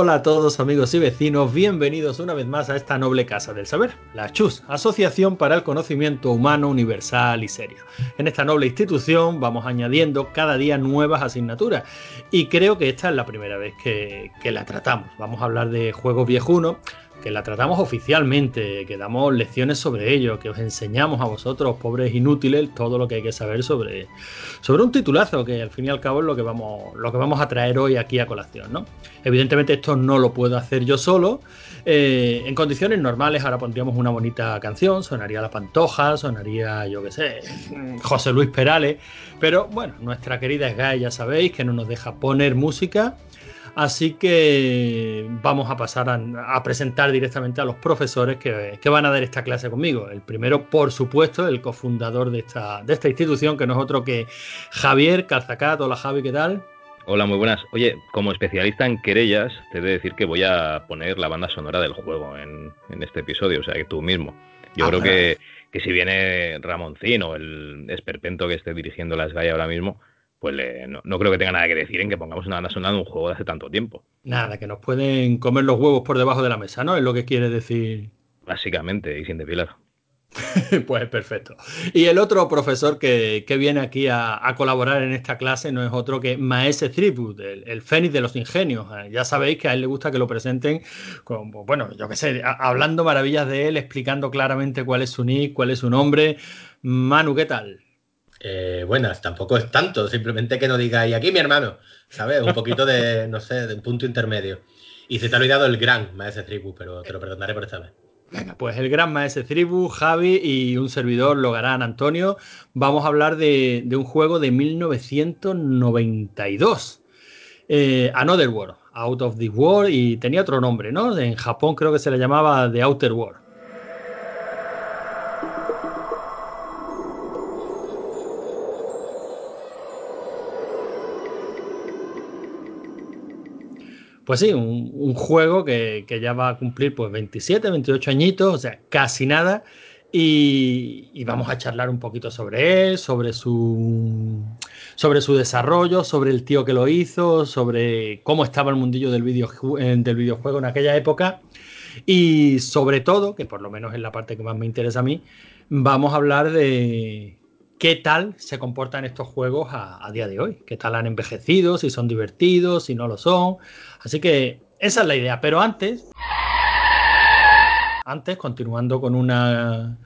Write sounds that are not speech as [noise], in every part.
Hola a todos amigos y vecinos, bienvenidos una vez más a esta noble casa del saber, la CHUS, Asociación para el Conocimiento Humano Universal y Serio. En esta noble institución vamos añadiendo cada día nuevas asignaturas y creo que esta es la primera vez que, que la tratamos. Vamos a hablar de juegos viejunos, que la tratamos oficialmente, que damos lecciones sobre ello, que os enseñamos a vosotros, pobres inútiles, todo lo que hay que saber sobre, sobre un titulazo, que al fin y al cabo es lo que vamos, lo que vamos a traer hoy aquí a colación. ¿no? Evidentemente esto no lo puedo hacer yo solo. Eh, en condiciones normales ahora pondríamos una bonita canción, sonaría La Pantoja, sonaría, yo qué sé, José Luis Perales, pero bueno, nuestra querida Sky ya sabéis que no nos deja poner música Así que vamos a pasar a, presentar directamente a los profesores que, van a dar esta clase conmigo. El primero, por supuesto, el cofundador de esta, de esta institución, que no es otro que Javier Calzacat. Hola Javi, ¿qué tal? Hola, muy buenas. Oye, como especialista en querellas, te he de decir que voy a poner la banda sonora del juego en, este episodio, o sea, que tú mismo. Yo ah, creo que, que, si viene Ramoncín o el esperpento que esté dirigiendo las GAI ahora mismo, pues no, creo que tenga nada que decir en que pongamos una banda sonora de un juego de hace tanto tiempo. Nada, que nos pueden comer los huevos por debajo de la mesa, ¿no? Es lo que quiere decir. Básicamente, y sin depilar. [laughs] pues perfecto. Y el otro profesor que, viene aquí a, colaborar en esta clase no es otro que Maese Threepwood, el, el, fénix de los ingenios. Eh, ya sabéis que a él le gusta que lo presenten como, bueno, yo qué sé, hablando maravillas de él, explicando claramente cuál es su nick, cuál es su nombre. Manu, ¿qué tal? Eh, buenas, tampoco es tanto, simplemente que no digáis aquí mi hermano, ¿sabes? Un poquito de, [laughs] no sé, de un punto intermedio. Y se te ha olvidado el gran Maese Tribu, pero te lo perdonaré por esta vez. Venga, pues el gran Maese Tribu, Javi y un servidor, Logarán Antonio, vamos a hablar de, un juego de 1992. Eh, Another World, Out of the World, y tenía otro nombre, ¿no? En Japón creo que se le llamaba The Outer World. Pues sí, un, juego que, ya va a cumplir pues 27, 28 añitos, o sea, casi nada. Y, vamos a charlar un poquito sobre él, sobre su, sobre su desarrollo, sobre el tío que lo hizo, sobre cómo estaba el mundillo del, del videojuego en aquella época. Y sobre todo, que por lo menos es la parte que más me interesa a mí, vamos a hablar de, qué tal se comportan estos juegos a, día de hoy, qué tal han envejecido, si son divertidos, si no lo son. Así que esa es la idea. Pero antes, antes, continuando con una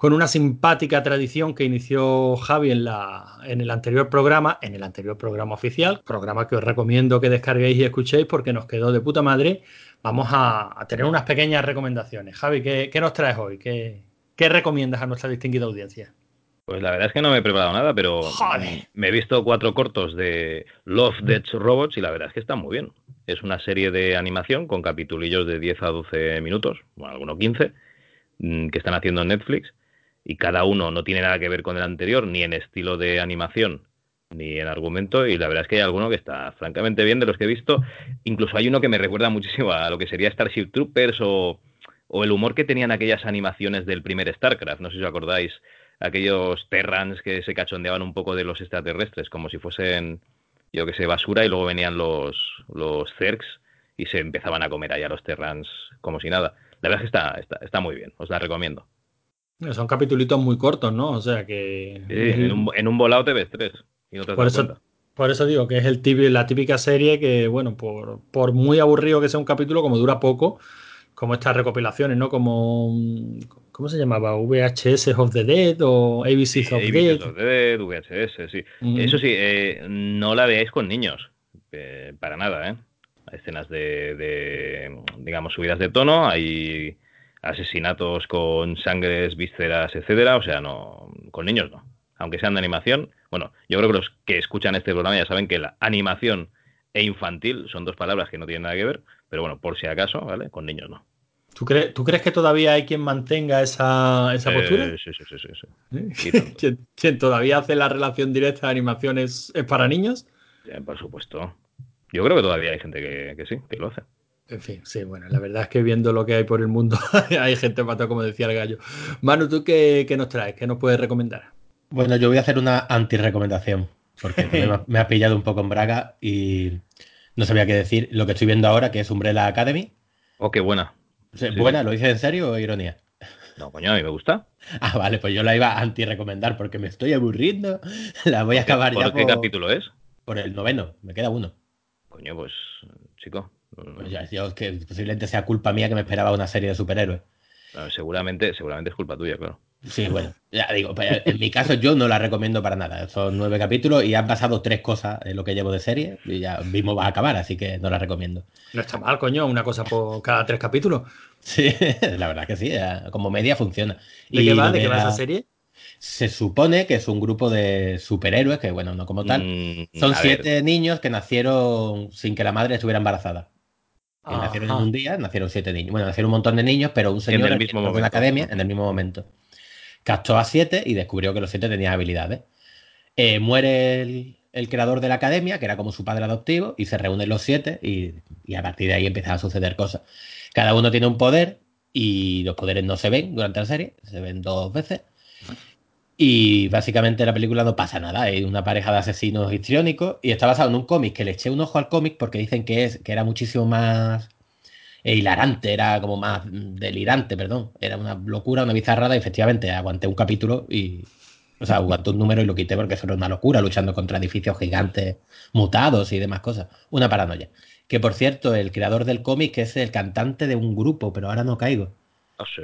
con una simpática tradición que inició Javi en, la, en el anterior programa, en el anterior programa oficial, programa que os recomiendo que descarguéis y escuchéis porque nos quedó de puta madre, vamos a, tener unas pequeñas recomendaciones. Javi, ¿qué, nos traes hoy? ¿Qué, ¿Qué recomiendas a nuestra distinguida audiencia? Pues la verdad es que no me he preparado nada, pero me he visto cuatro cortos de Love, Death, Robots y la verdad es que están muy bien. Es una serie de animación con capitulillos de 10 a 12 minutos, bueno, algunos 15, mm, que están haciendo en Netflix y cada uno no tiene nada que ver con el anterior, ni en estilo de animación, ni en argumento, y la verdad es que hay alguno que está francamente bien de los que he visto. Incluso hay uno que me recuerda muchísimo a lo que sería Starship Troopers o, o el humor que tenían aquellas animaciones del primer StarCraft, no sé si os acordáis aquellos Terrans que se cachondeaban un poco de los extraterrestres, como si fuesen, yo que sé, basura, y luego venían los, los Zergs y se empezaban a comer allá los Terrans como si nada. La verdad es que está, está, muy bien, os la recomiendo. Son capítulos muy cortos, ¿no? O sea que. en, un, en, volado te ves tres. Y no te por, eso, por eso digo que es el la típica serie que, bueno, por, por muy aburrido que sea un capítulo, como dura poco, como estas recopilaciones, ¿no? Como, ¿cómo se llamaba? VHS of the Dead o ABC of, the Dead. of the Dead. VHS, sí. Eso sí, eh, no la veáis con niños, eh, para nada, ¿eh? Hay escenas de, digamos, subidas de tono, hay asesinatos con sangres, vísceras, etcétera, o sea, no, con niños no. Aunque sean de animación, bueno, yo creo que los que escuchan este programa ya saben que la animación e infantil son dos palabras que no tienen nada que ver, pero bueno, por si acaso, ¿vale? Con niños no. ¿Tú, crees que todavía hay quien mantenga esa, esa postura? Sí, sí, sí. sí, [laughs] ¿Quién, todavía hace la relación directa de animaciones es para niños? por supuesto. Yo creo que todavía hay gente que, sí, que lo hace. En fin, sí, bueno, la verdad es que viendo lo que hay por el mundo, [laughs] hay gente todo como decía el gallo. Manu, ¿tú qué, nos traes? ¿Qué nos puedes recomendar? Bueno, yo voy a hacer una anti-recomendación, porque me, [laughs] me, ha pillado un poco en braga y No sabía qué decir. Lo que estoy viendo ahora, que es Umbrella Academy. Oh, qué buena. ¿Buena? ¿Lo dices en serio o ironía? No, coño, a mí me gusta. [laughs] Ah, vale, pues yo la iba a anti-recomendar porque me estoy aburriendo. [laughs] La voy a acabar ya. ¿Por qué capítulo es? Por el noveno, me queda uno. Coño, pues, chico. Pues ya, yo, que posiblemente sea culpa mía que me esperaba una serie de superhéroes. seguramente, seguramente es culpa tuya, claro. Sí, bueno, ya digo, pues, en mi caso yo no la recomiendo para nada. Son nueve capítulos y han pasado tres cosas en lo que llevo de serie y ya mismo va a acabar, así que no la recomiendo. No está mal, coño, una cosa por cada tres capítulos. Sí, [laughs] la verdad que sí, como media funciona. ¿De qué va? ¿De qué va esa serie? Se supone que es un grupo de superhéroes, que bueno, no como tal. Mm, Son siete niños que nacieron sin que la madre estuviera embarazada. nacieron en un día, nacieron siete niños. Bueno, nacieron un montón de niños, pero un señor en, el mismo en la academia en el mismo momento captó a siete y descubrió que los siete tenían habilidades. Eh, muere el, creador de la academia, que era como su padre adoptivo, y se reúnen los siete y, a partir de ahí empiezan a suceder cosas. Cada uno tiene un poder y los poderes no se ven durante la serie, se ven dos veces. Y básicamente la película no pasa nada, hay una pareja de asesinos histriónicos y está basado en un cómic que le eché un ojo al cómic porque dicen que, es, que era muchísimo más hilarante, era como más delirante, perdón. Era una locura, una bizarrada y efectivamente aguanté un capítulo y... O sea, aguanté un número y lo quité porque eso era una locura, luchando contra edificios gigantes mutados y demás cosas. Una paranoia. Que por cierto, el creador del cómic es el cantante de un grupo, pero ahora no caigo. ¿Ah, sí?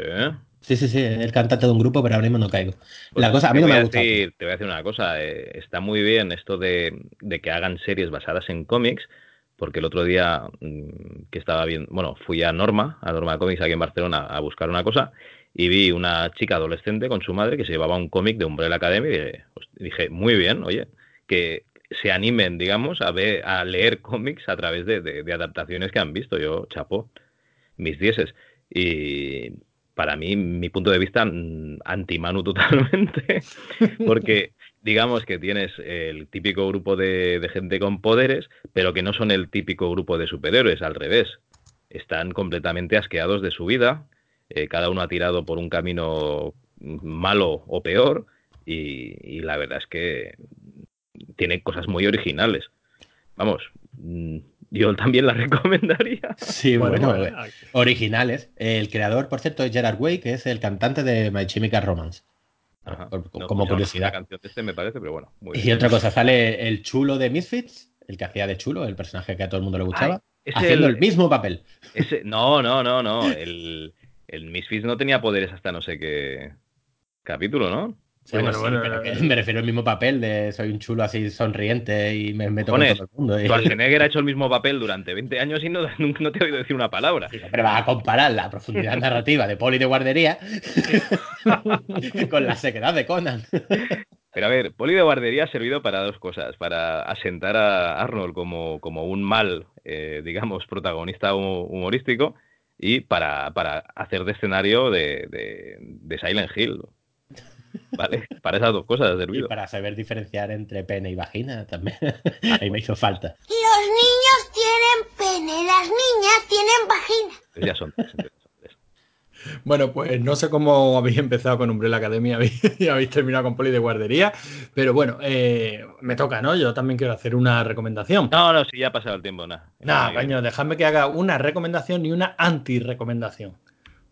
Sí, sí, sí, el cantante de un grupo, pero ahora mismo no caigo. Pues la cosa, a mí no me gusta. Te voy a decir una cosa, eh, está muy bien esto de, de, que hagan series basadas en cómics, porque el otro día mm, que estaba bien, bueno, fui a Norma, a Norma Comics aquí en Barcelona a buscar una cosa y vi una chica adolescente con su madre que se llevaba un cómic de Umbrella Academy y dije, muy bien, oye, que se animen, digamos, a ver, a leer cómics a través de, adaptaciones que han visto. Yo, chapo, mis dieces. Y para mí, mi punto de vista, mm, anti-Manu totalmente, [laughs] porque digamos que tienes el típico grupo de, gente con poderes, pero que no son el típico grupo de superhéroes, al revés. Están completamente asqueados de su vida, eh, cada uno ha tirado por un camino malo o peor, y, la verdad es que tiene cosas muy originales. Vamos, mm, yo también la [laughs] recomendaría. Sí, bueno, originales. El creador, por cierto, es Gerard Way, que es el cantante de My Chemical Romance como curiosidad. canción este me parece, pero bueno. y otra cosa, sale el chulo de Misfits, el que hacía de chulo, el personaje que a todo el mundo le gustaba, haciendo el, mismo papel. Ese, no, no, no, no. [laughs] El, el Misfits no tenía poderes hasta no sé qué capítulo, ¿no? Bueno, bueno, me refiero al mismo papel de soy un chulo así sonriente y me meto con todo el mundo. Y... Schwarzenegger ha hecho el mismo papel durante 20 años y no, [laughs] no te he oído decir una palabra. pero vas a comparar la profundidad [laughs] narrativa de Poli de guardería [laughs] con la sequedad de Conan. Pero a ver, Poli de guardería ha servido para dos cosas. Para asentar a Arnold como, como un mal, eh, digamos, protagonista humorístico y para, para hacer de escenario de, de, de Silent Hill. ¿Vale? Para esas dos cosas ha servido. Y para saber diferenciar entre pene y vagina también. [laughs] Ahí me hizo falta. Los niños tienen pene, las niñas tienen vagina. Pues ya son tres, Bueno, pues no sé cómo habéis empezado con Umbrella Academia y [laughs] habéis terminado con Poli de guardería, pero bueno, eh, me toca, ¿no? Yo también quiero hacer una recomendación. No, no, sí, ya ha pasado el tiempo, nada. Nada, coño, dejadme que haga una recomendación y una anti-recomendación.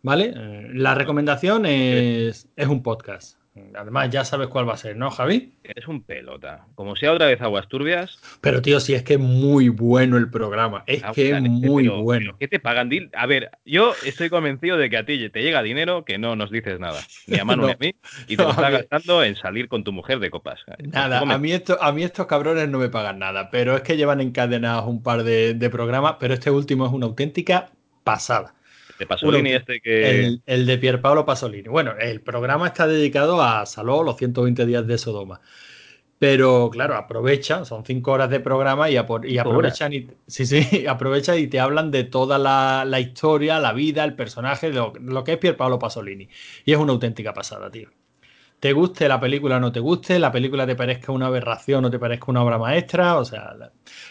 ¿Vale? Eh, la recomendación es, es un podcast. Además, ya sabes cuál va a ser, ¿no, Javi? Es un pelota. Como sea otra vez aguas turbias. Pero, tío, sí es que es muy bueno el programa. Es ah, que es muy bueno. ¿Qué te pagan? A ver, yo estoy convencido de que a ti te llega dinero que no nos dices nada. Ni a Manu [laughs] ni a mí. Y te lo [laughs] estás gastando en salir con tu mujer de copas. Nada, a mí, esto, a mí estos cabrones no me pagan nada. Pero es que llevan encadenados un par de, de programas. Pero este último es una auténtica pasada. De Pasolini este que... El, de Pierpaolo Pasolini. Bueno, el programa está dedicado a Saló, los 120 días de Sodoma. Pero claro, aprovechan, son cinco horas de programa y, aprovechan y, sí, sí, [laughs] aprovechan y te hablan de toda la, historia, la vida, el personaje, lo, lo que es Pierpaolo Pasolini. Y es una auténtica pasada, tío te guste la película o no te guste, la película te parezca una aberración o te parezca una obra maestra, o sea,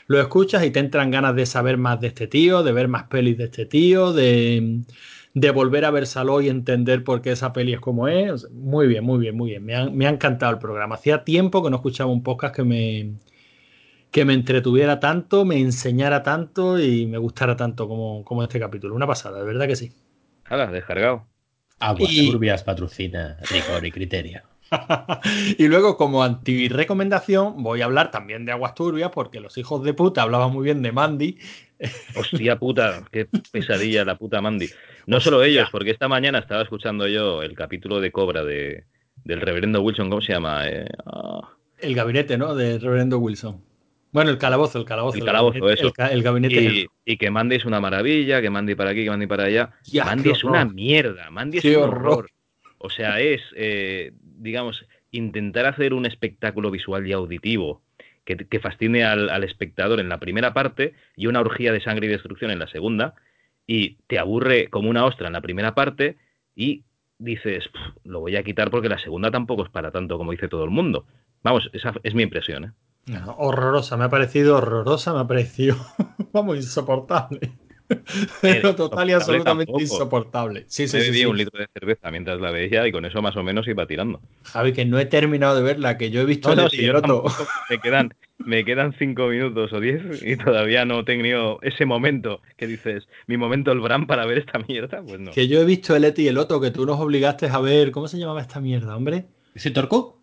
lo escuchas y te entran ganas de saber más de este tío, de ver más pelis de este tío, de, volver a ver Saló y entender por qué esa peli es como es. muy bien, muy bien, muy bien. Me ha, me ha encantado el programa. Hacía tiempo que no escuchaba un podcast que me, que me entretuviera tanto, me enseñara tanto y me gustara tanto como, como este capítulo. Una pasada, de verdad que sí. Hala, descargado. Aguas y... turbias patrocina rigor y criterio. [laughs] y luego, como anti-recomendación, voy a hablar también de aguas turbias, porque los hijos de puta hablaban muy bien de Mandy. [laughs] Hostia puta, qué pesadilla la puta Mandy. No solo ellos, porque esta mañana estaba escuchando yo el capítulo de Cobra de, del reverendo Wilson, ¿cómo se llama? Eh, oh. El gabinete, ¿no? Del reverendo Wilson. Bueno, el calabozo, el calabozo. El calabozo, el eso. El, el gabinete. Y, y, que Mandy es una maravilla, que Mandy para aquí, que Mandy para allá. Ya, Mandy es una mierda, Mandy es qué un horror. horror. O sea, es, eh, digamos, intentar hacer un espectáculo visual y auditivo que, que fascine al, al, espectador en la primera parte y una orgía de sangre y destrucción en la segunda, y te aburre como una ostra en la primera parte y dices, lo voy a quitar porque la segunda tampoco es para tanto como dice todo el mundo. Vamos, esa es mi impresión. ¿eh? No, horrorosa, me ha parecido horrorosa, me ha parecido, [laughs] vamos, insoportable. Pero [laughs] total y absolutamente tampoco. insoportable. Sí, sí, Me sí, bebí sí. un litro de cerveza mientras la veía y con eso más o menos iba tirando. Javi, que no he terminado de verla, que yo he visto No, no, el si yo me quedan [laughs] me quedan cinco minutos o diez y todavía no he tenido ese momento que dices, mi momento el Bram para ver esta mierda, pues no. Que yo he visto el Eti y el Otto, que tú nos obligaste a ver, ¿cómo se llamaba esta mierda, hombre? ¿Visitor Q?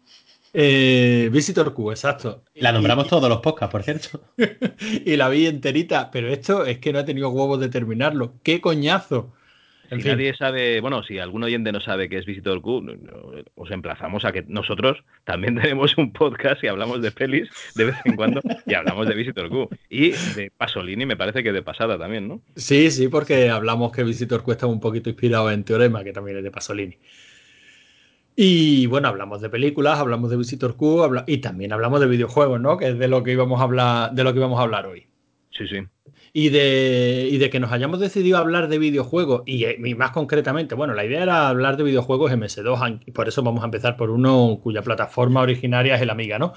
Eh, Visitor Q, exacto. La nombramos todos los podcasts, por cierto. [laughs] y la vi enterita, pero esto es que no he tenido huevos de terminarlo. ¡Qué coñazo! En si fin. nadie sabe, bueno, si algún oyente no sabe qué es Visitor Q, os emplazamos a que nosotros también [laughs] tenemos un podcast y hablamos de pelis de vez en cuando y hablamos de Visitor Q. Y de Pasolini me parece que de pasada también, ¿no? Sí, sí, porque hablamos que Visitor Q está un poquito inspirado en Teorema, que también es de Pasolini. Y bueno, hablamos de películas, hablamos de Visitor Q habla y también hablamos de videojuegos, ¿no? Que es de lo que íbamos a hablar, de lo que íbamos a hablar hoy. Sí, sí. Y de, y de que nos hayamos decidido hablar de videojuegos, y, y, más concretamente, bueno, la idea era hablar de videojuegos MS2, y por eso vamos a empezar por uno cuya plataforma originaria es el Amiga, ¿no?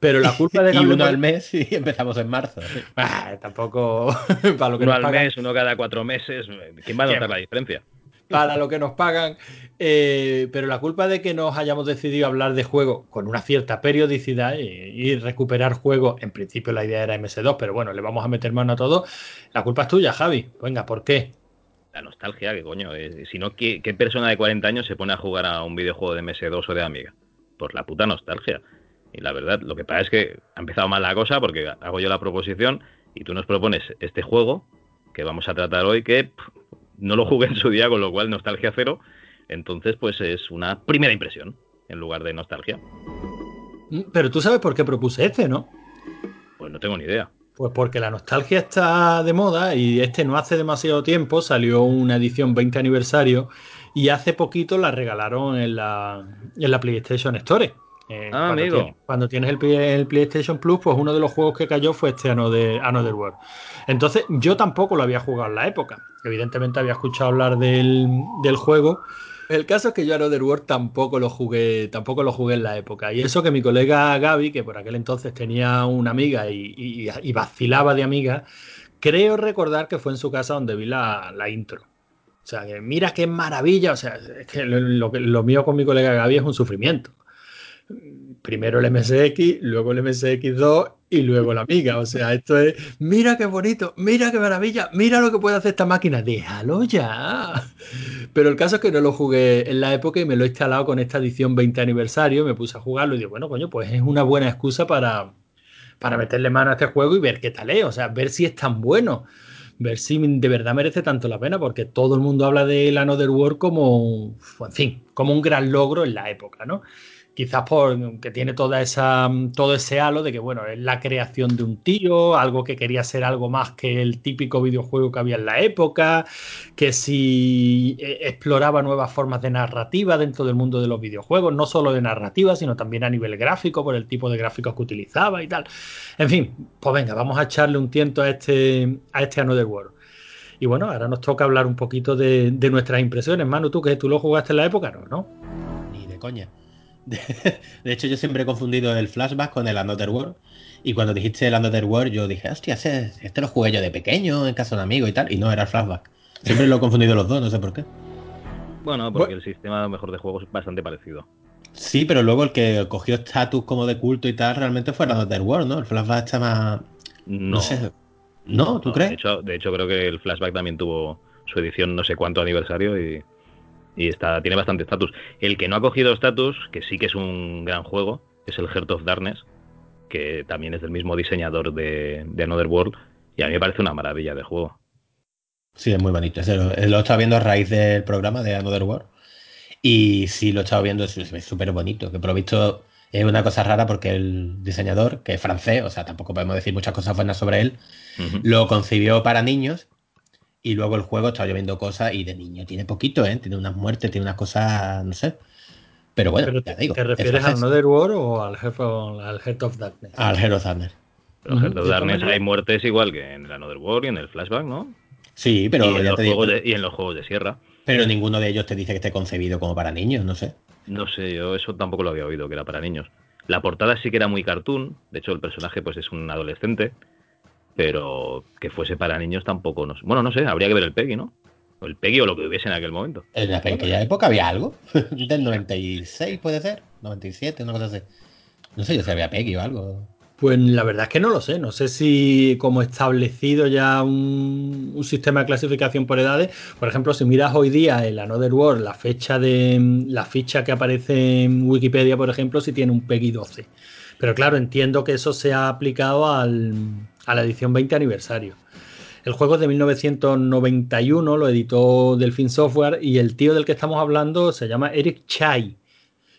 Pero la culpa de [laughs] y uno al mes y empezamos en marzo. Ah, tampoco [laughs] para lo que uno nos al pagan. mes, uno cada cuatro meses. ¿Quién va a notar la diferencia? Para lo que nos pagan, eh, pero la culpa de que nos hayamos decidido hablar de juegos con una cierta periodicidad y, y, recuperar juegos, en principio la idea era MS2, pero bueno, le vamos a meter mano a todo, la culpa es tuya, Javi. Venga, ¿por qué? La nostalgia, que coño, eh, si no, ¿qué, ¿qué, persona de 40 años se pone a jugar a un videojuego de MS2 o de Amiga? Por la puta nostalgia. Y la verdad, lo que pasa es que ha empezado mal la cosa porque hago yo la proposición y tú nos propones este juego que vamos a tratar hoy que no lo jugué en su día, con lo cual nostalgia cero. Entonces, pues es una primera impresión en lugar de nostalgia. Pero tú sabes por qué propuse este, ¿no? Pues no tengo ni idea. Pues porque la nostalgia está de moda y este no hace demasiado tiempo salió una edición 20 aniversario y hace poquito la regalaron en la, en la PlayStation Store. Eh, ah, cuando, amigo. Tienes, cuando tienes el, el, PlayStation Plus, pues uno de los juegos que cayó fue este Another, Another World. Entonces, yo tampoco lo había jugado en la época. Evidentemente había escuchado hablar del, del juego. El caso es que yo Another World tampoco lo jugué, tampoco lo jugué en la época. Y eso que mi colega Gaby, que por aquel entonces tenía una amiga y, y, y vacilaba de amiga, creo recordar que fue en su casa donde vi la, la intro. O sea, que mira qué maravilla. O sea, es que lo, lo, lo mío con mi colega Gaby es un sufrimiento primero el MSX, luego el MSX2 y luego la Amiga. O sea, esto es, mira qué bonito, mira qué maravilla, mira lo que puede hacer esta máquina, déjalo ya. Pero el caso es que no lo jugué en la época y me lo he instalado con esta edición 20 aniversario, me puse a jugarlo y digo, bueno, coño, pues es una buena excusa para, para meterle mano a este juego y ver qué tal es, o sea, ver si es tan bueno. Ver si de verdad merece tanto la pena, porque todo el mundo habla de la Another World como, en fin, como un gran logro en la época, ¿no? Quizás por que tiene toda esa todo ese halo de que bueno es la creación de un tío algo que quería ser algo más que el típico videojuego que había en la época que si exploraba nuevas formas de narrativa dentro del mundo de los videojuegos no solo de narrativa sino también a nivel gráfico por el tipo de gráficos que utilizaba y tal. En fin pues venga vamos a echarle un tiento a este a este Another World. Y bueno ahora nos toca hablar un poquito de, de nuestras impresiones. Manu tú que tú lo jugaste en la época no no ni de coña [laughs] de hecho, yo siempre he confundido el flashback con el Another World. Y cuando dijiste el Another World, yo dije, hostia, este, este lo jugué yo de pequeño, en casa de un amigo y tal. Y no, era el flashback. Siempre lo he confundido los dos, no sé por qué. Bueno, porque bueno. el sistema mejor de juegos es bastante parecido. Sí, pero luego el que cogió estatus como de culto y tal realmente fue Another World, ¿no? El flashback está más... No. sé. ¿No? ¿Tú No, crees? De hecho, de hecho, creo que el flashback también tuvo su edición no sé cuánto aniversario y, y está, tiene bastante estatus. El que no ha cogido estatus, que sí que es un gran juego, es el Heart of Darkness, que también es del mismo diseñador de, de Another World, y a mí me parece una maravilla de juego. Sí, es muy bonito. Lo, he estado viendo a raíz del programa de Another World. Y sí, lo he estado viendo, es súper bonito. Que por lo visto es una cosa rara porque el diseñador, que es francés, o sea, tampoco podemos decir muchas cosas buenas sobre él, lo concibió para niños y luego el juego estaba lloviendo cosas y de niño tiene poquito, ¿eh? Tiene unas muertes, tiene unas cosas, no sé. Pero bueno, Pero ya te, digo. ¿te es refieres a francés. Another World o al Heart of, al Heart of Darkness? Al. Pero. Heart of Darkness hay muertes igual que en el Another World y en el flashback, ¿no? Sí, pero y, en ya los te digo, juegos de, y en los juegos de Sierra. pero ninguno de ellos te dice que esté concebido como para niños, no sé. No sé, yo eso tampoco lo había oído, que era para niños. La portada sí que era muy cartoon, de hecho el personaje pues es un adolescente, pero que fuese para niños tampoco, no sé. Bueno, no sé, habría que ver el Peggy, ¿no? O el Peggy o lo que hubiese en aquel momento. En aquella época había algo. [laughs] Del 96 puede ser. 97, una cosa así. No sé yo si había Peggy o algo. Pues la verdad es que no lo sé. No sé si como establecido ya un, un sistema de clasificación por edades. Por ejemplo, si miras hoy día el Another World, la fecha de la ficha que aparece en Wikipedia, por ejemplo, si tiene un PEGI 12. Pero claro, entiendo que eso se ha aplicado al- a la edición 20 aniversario. El juego es de 1991, lo editó Delfin Software y el tío del que estamos hablando se llama Eric Chai.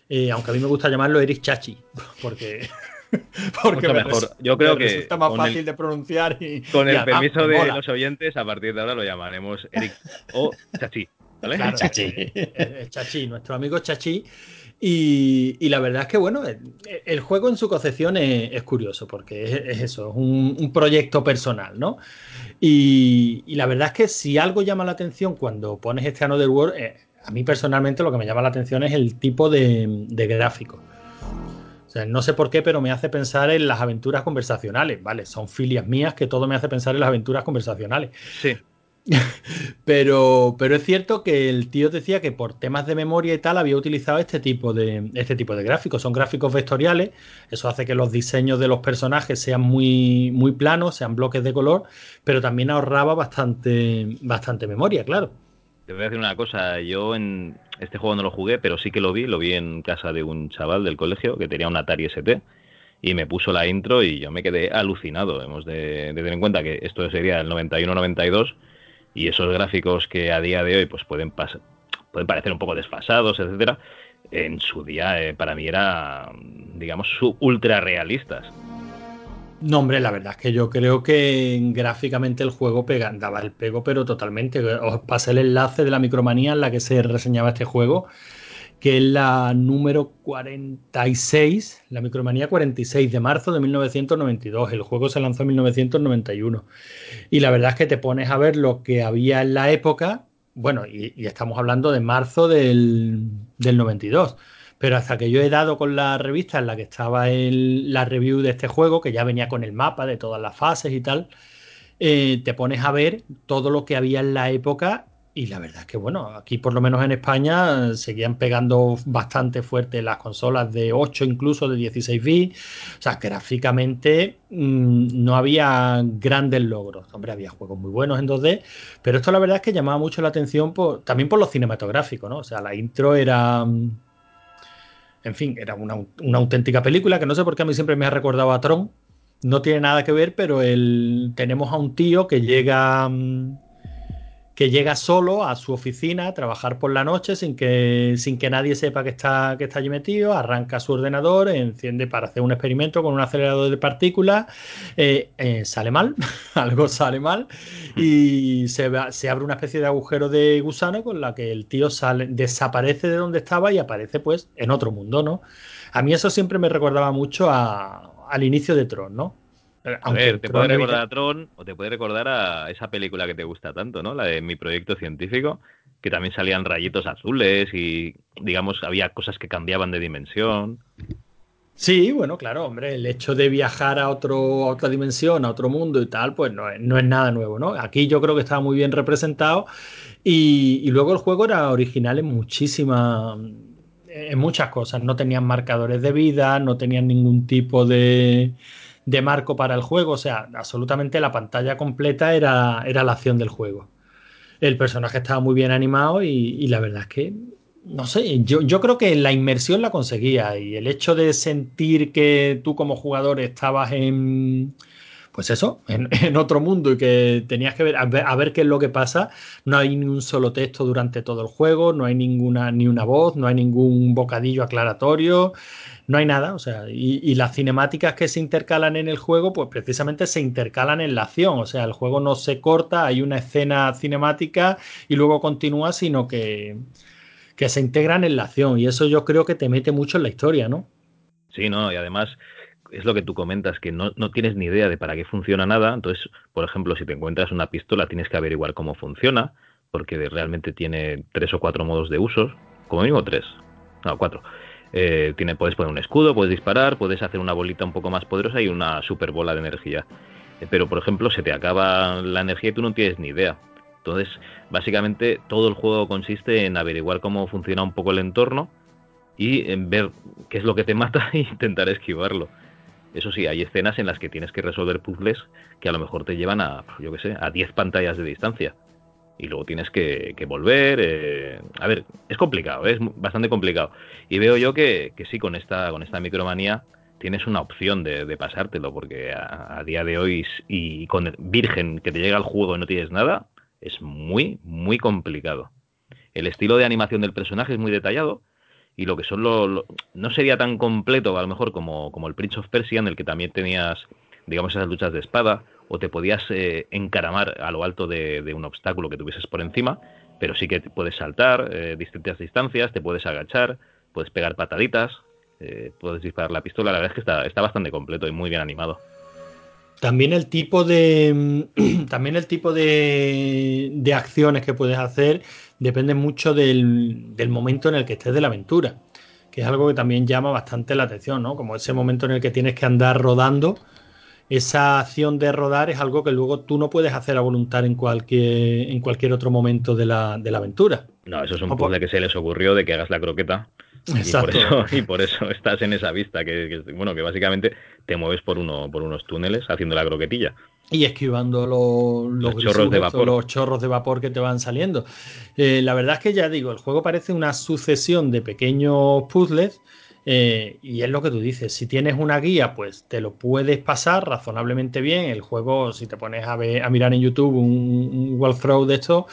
Eh, aunque a mí me gusta llamarlo Eric Chachi, [laughs] porque, [laughs] porque Mucho me mejor. Yo creo me que resulta más fácil el- de pronunciar y Con y el además permiso de mola. los oyentes, a partir de ahora lo llamaremos Eric o Chachi. ¿Vale? Claro, Chachi. [laughs] Chachi, nuestro amigo Chachi. Y, la verdad es que, bueno, el, juego en su concepción es, curioso, porque es, es eso, es un, proyecto personal, ¿no? Y, y la verdad es que si algo llama la atención cuando pones este Another World, eh, a mí personalmente lo que me llama la atención es el tipo de, de gráfico. O sea, no sé por qué, pero me hace pensar en las aventuras conversacionales, ¿vale? Son filias mías que todo me hace pensar en las aventuras conversacionales. Sí. [laughs] Pero, pero es cierto que el tío decía que por temas de memoria y tal había utilizado este tipo de, este tipo de gráficos. Son gráficos vectoriales. Eso hace que los diseños de los personajes sean muy, muy planos, sean bloques de color, pero también ahorraba bastante, bastante memoria, claro. Te voy a decir una cosa, yo en este juego no lo jugué, pero sí que lo vi, lo vi en casa de un chaval del colegio que tenía un Atari ST y me puso la intro y yo me quedé alucinado. Hemos de, de tener en cuenta que esto sería el 91-92 y esos gráficos que a día de hoy pues pueden, pueden parecer un poco desfasados, etcétera, en su día eh, para mí era, digamos, ultra realistas. No, hombre, la verdad es que yo creo que gráficamente el juego pega, daba el pego, pero totalmente. Os pasé el enlace de la micromanía en la que se reseñaba este juego, que es la número 46, la micromanía 46 de marzo de 1992. El juego se lanzó en 1991. Y la verdad es que te pones a ver lo que había en la época, bueno, y, estamos hablando de marzo del, del 92. Pero hasta que yo he dado con la revista en la que estaba el- la review de este juego, que ya venía con el mapa de todas las fases y tal, eh, te pones a ver todo lo que había en la época y la verdad es que, bueno, aquí por lo menos en España eh, seguían pegando bastante fuerte las consolas de 8, incluso de 16 bits. O sea, gráficamente mm, no había grandes logros. Hombre, había juegos muy buenos en 2D, pero esto la verdad es que llamaba mucho la atención por, también por lo cinematográfico, ¿no? O sea, la intro era... mm, En fin, era una, una auténtica película que no sé por qué a mí siempre me ha recordado a Tron. No tiene nada que ver, pero el, tenemos a un tío que llega... mm, que llega solo a su oficina a trabajar por la noche sin que, sin que nadie sepa que está, que está allí metido, arranca su ordenador, enciende para hacer un experimento con un acelerador de partículas, eh, eh, sale mal, [laughs] algo sale mal, y se, se abre una especie de agujero de gusano con la que el tío sale, desaparece de donde estaba y aparece pues en otro mundo, ¿no? A mí eso siempre me recordaba mucho al inicio de Tron, ¿no? A Aunque ver, te puede recordar a Tron o te puede recordar a esa película que te gusta tanto, ¿no? La de Mi Proyecto Científico, que también salían rayitos azules y, digamos, había cosas que cambiaban de dimensión. Sí, bueno, claro, hombre, el hecho de viajar a, otro, a otra dimensión, a otro mundo y tal, pues no es, no es nada nuevo, ¿no? Aquí yo creo que estaba muy bien representado y, y luego el juego era original en muchísimas en muchas cosas. No tenían marcadores de vida, no tenían ningún tipo de, de marco para el juego. O sea, absolutamente la pantalla completa era, era la acción del juego. El personaje estaba muy bien animado y, la verdad es que, no sé, yo, yo, creo que la inmersión la conseguía y el hecho de sentir que tú como jugador estabas en, pues eso, en, [laughs] otro mundo y que tenías que ver a, ver qué es lo que pasa. No hay ni un solo texto durante todo el juego, no hay ninguna, ni una voz, no hay ningún bocadillo aclaratorio, no hay nada. O sea, y, las cinemáticas que se intercalan en el juego, pues precisamente se intercalan en la acción. O sea, el juego no se corta, hay una escena cinemática y luego continúa, sino que, que se integran en la acción. Y eso yo creo que te mete mucho en la historia, ¿no? Sí, no, y además es lo que tú comentas, que no, no, tienes ni idea de para qué funciona nada. Entonces, por ejemplo, si te encuentras una pistola, tienes que averiguar cómo funciona, porque realmente tiene tres o cuatro modos de uso, como mínimo tres, no, cuatro. Eh, puedes poner un escudo, puedes disparar, puedes hacer una bolita un poco más poderosa y una super bola de energía. Eh, pero, por ejemplo, se te acaba la energía y tú no tienes ni idea. Entonces, básicamente, todo el juego consiste en averiguar cómo funciona un poco el entorno y en ver qué es lo que te [laughs] mata e intentar esquivarlo. Eso sí, hay escenas en las que tienes que resolver puzzles que a lo mejor te llevan a, yo qué sé, a 10 pantallas de distancia. Y luego tienes que, volver. Eh, a ver, es complicado, es bastante complicado. Y veo yo que, sí, con esta, con esta micromanía tienes una opción de, pasártelo, porque a, día de hoy y con Virgen que te llega al juego y no tienes nada, es muy, muy complicado. El estilo de animación del personaje es muy detallado, y lo que son los... no sería tan completo a lo mejor como, como el Prince of Persia en el que también tenías digamos esas luchas de espada o te podías eh, encaramar a lo alto de, un obstáculo que tuvieses por encima pero sí que puedes saltar eh, distintas distancias te puedes agachar puedes pegar pataditas eh, puedes disparar la pistola la verdad es que está, está bastante completo y muy bien animado también el tipo de [clears throat] también el tipo de, de acciones que puedes hacer depende mucho del, momento en el que estés de la aventura, que es algo que también llama bastante la atención, ¿no? Como ese momento en el que tienes que andar rodando, esa acción de rodar es algo que luego tú no puedes hacer a voluntad en cualquier, en cualquier otro momento de la, aventura. No, eso es un puzzle que se les ocurrió de que hagas la croqueta. Exacto. [laughs] Y por, eso, estás en esa vista, que, bueno, que básicamente te mueves por uno, por unos túneles haciendo la croquetilla y esquivando los, chorros de vapor. los chorros de vapor que te van saliendo. Eh, la verdad es que ya digo, el juego parece una sucesión de pequeños puzzles. Eh, y es lo que tú dices, si tienes una guía, pues te lo puedes pasar razonablemente bien. El juego, si te pones a, ver, a mirar en YouTube un, walkthrough de esto,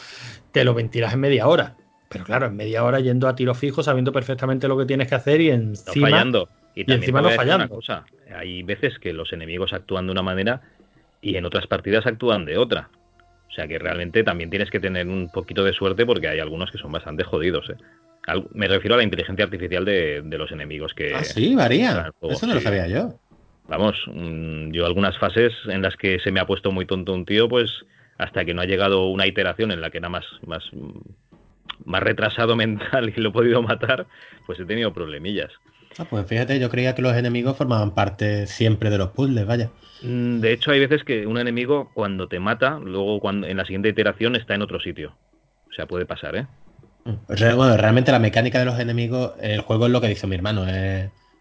te lo ventilas en media hora. Pero claro, en media hora yendo a tiro fijo, sabiendo perfectamente lo que tienes que hacer y encima, fallando. Y, encima no fallando. Hay veces que los enemigos actúan de una manera y en otras partidas actúan de otra. O sea que realmente también tienes que tener un poquito de suerte porque hay algunos que son bastante jodidos. ¿eh? Me refiero a la inteligencia artificial de, los enemigos que... Ah, sí, varía. Eso no lo sabía yo. Vamos, mm, yo algunas fases en las que se me ha puesto muy tonto un tío, pues hasta que no ha llegado una iteración en la que era más, más, más retrasado [laughs] mental y lo he podido matar, pues he tenido problemillas. Ah, pues fíjate, yo creía que los enemigos formaban parte siempre de los puzzles, vaya. Mm, de hecho, hay veces que un enemigo cuando te mata, luego cuando en la siguiente iteración está en otro sitio. O sea, puede pasar, ¿eh? Bueno, realmente la mecánica de los enemigos, el juego es lo que dice mi hermano,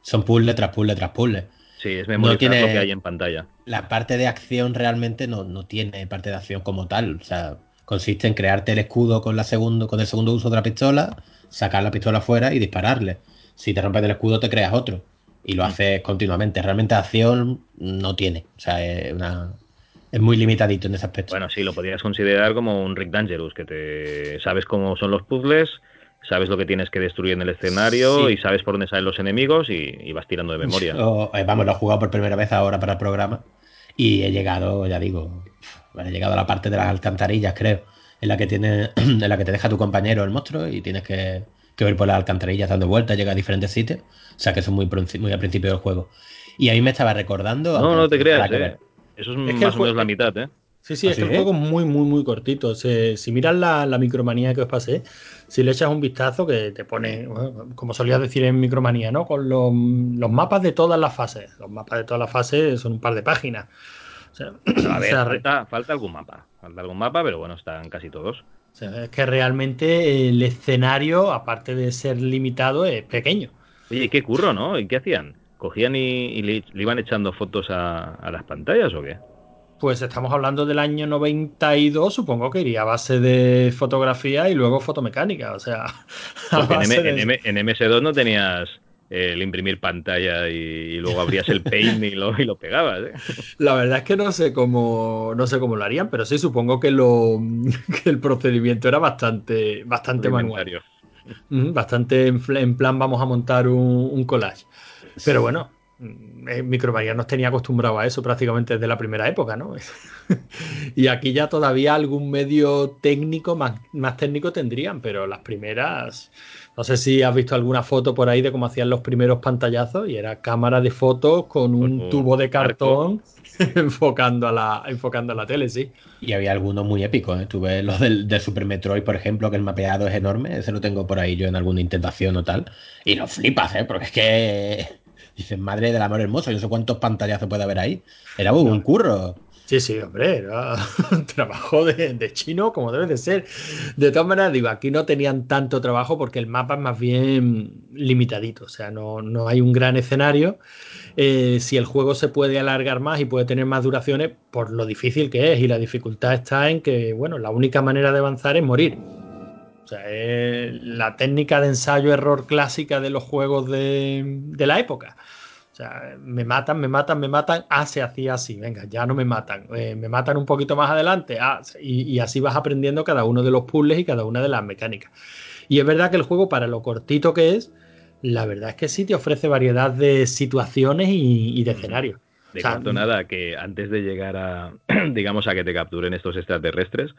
son puzzle tras puzzle tras puzzle. Sí, es memorizar lo que hay en pantalla. La parte de acción realmente no, no, tiene parte de acción como tal. O sea, consiste en crearte el escudo con la segundo, con el segundo uso de la pistola, sacar la pistola fuera y dispararle si te rompes el escudo te creas otro. Y lo mm. haces continuamente. Realmente acción no tiene. O sea, es, una, es muy limitadito en ese aspecto. Bueno, sí, lo podrías considerar como un Rick Dangerous, que te sabes cómo son los puzzles, sabes lo que tienes que destruir en el escenario y sabes por dónde salen los enemigos y, vas tirando de memoria. Eh, vamos, lo he jugado por primera vez ahora para el programa y he llegado, ya digo, he llegado a la parte de las alcantarillas, creo, en la que tiene, [clears throat] en la que te deja tu compañero el monstruo y tienes que que ir por las alcantarillas dando vueltas, llega a diferentes sitios. O sea que eso es muy, muy al principio del juego. Y a mí me estaba recordando. No, no te creas, eh. Eso es, más o menos la mitad, ¿eh? Sí, sí, es que el juego es muy, muy, muy cortito. si miras la, micromanía que os pasé, si le echas un vistazo que te pone, como solías decir en micromanía, ¿no? Con los, mapas de todas las fases. Los mapas de todas las fases son un par de páginas. [clears throat] a ver, falta, falta algún mapa. Falta algún mapa, pero bueno, están casi todos. es que realmente el escenario, aparte de ser limitado, es pequeño. Oye, qué curro, ¿no? ¿Y qué hacían? ¿Cogían y, le, iban echando fotos a, las pantallas o qué? Pues estamos hablando del año 92, supongo que iría a base de fotografía y luego fotomecánica, o sea... [laughs] en, MS2 no tenías el imprimir pantalla y, luego abrías el [laughs] paint y lo, y lo pegabas. ¿eh? La verdad es que no sé cómo no sé cómo lo harían, pero sí supongo que, lo, [laughs] el procedimiento era bastante, bastante manual. Bastante en, plan vamos a montar un, collage. Pero bueno, mm, eh, Micromagia nos tenía acostumbrado a eso prácticamente desde la primera época, ¿no? [laughs] y aquí ya todavía algún medio técnico, más, más técnico tendrían, pero las primeras no sé si has visto alguna foto por ahí de cómo hacían los primeros pantallazos y era cámara de fotos con un tubo de cartón [laughs] enfocando a, la, enfocando a la tele, sí. Y había algunos muy épicos. ¿eh? Tuve los del, Super Metroid, por ejemplo, que el mapeado es enorme. Ese lo tengo por ahí yo en alguna intentación o tal. Y lo flipas, ¿eh? Porque es que... Dices, madre del amor hermoso, yo no sé cuántos pantallazos puede haber ahí. Era un curro. Sí, sí, hombre, era [laughs] un trabajo de, chino como debe de ser. De todas maneras, digo, aquí no tenían tanto trabajo porque el mapa es más bien limitadito, o sea, no, no hay un gran escenario. Eh, si el juego se puede alargar más y puede tener más duraciones, por lo difícil que es, y la dificultad está en que, bueno, la única manera de avanzar es morir. O sea, es la técnica de ensayo-error clásica de los juegos de, de la época. O sea, me matan, me matan, me matan. Ah, se hacía así. Venga, ya no me matan. Eh, me matan un poquito más adelante. Ah, y, así vas aprendiendo cada uno de los puzzles y cada una de las mecánicas. Y es verdad que el juego, para lo cortito que es, la verdad es que sí te ofrece variedad de situaciones y, de escenarios. De nada que antes de llegar a, [clears throat] digamos, a que te capturen estos extraterrestres,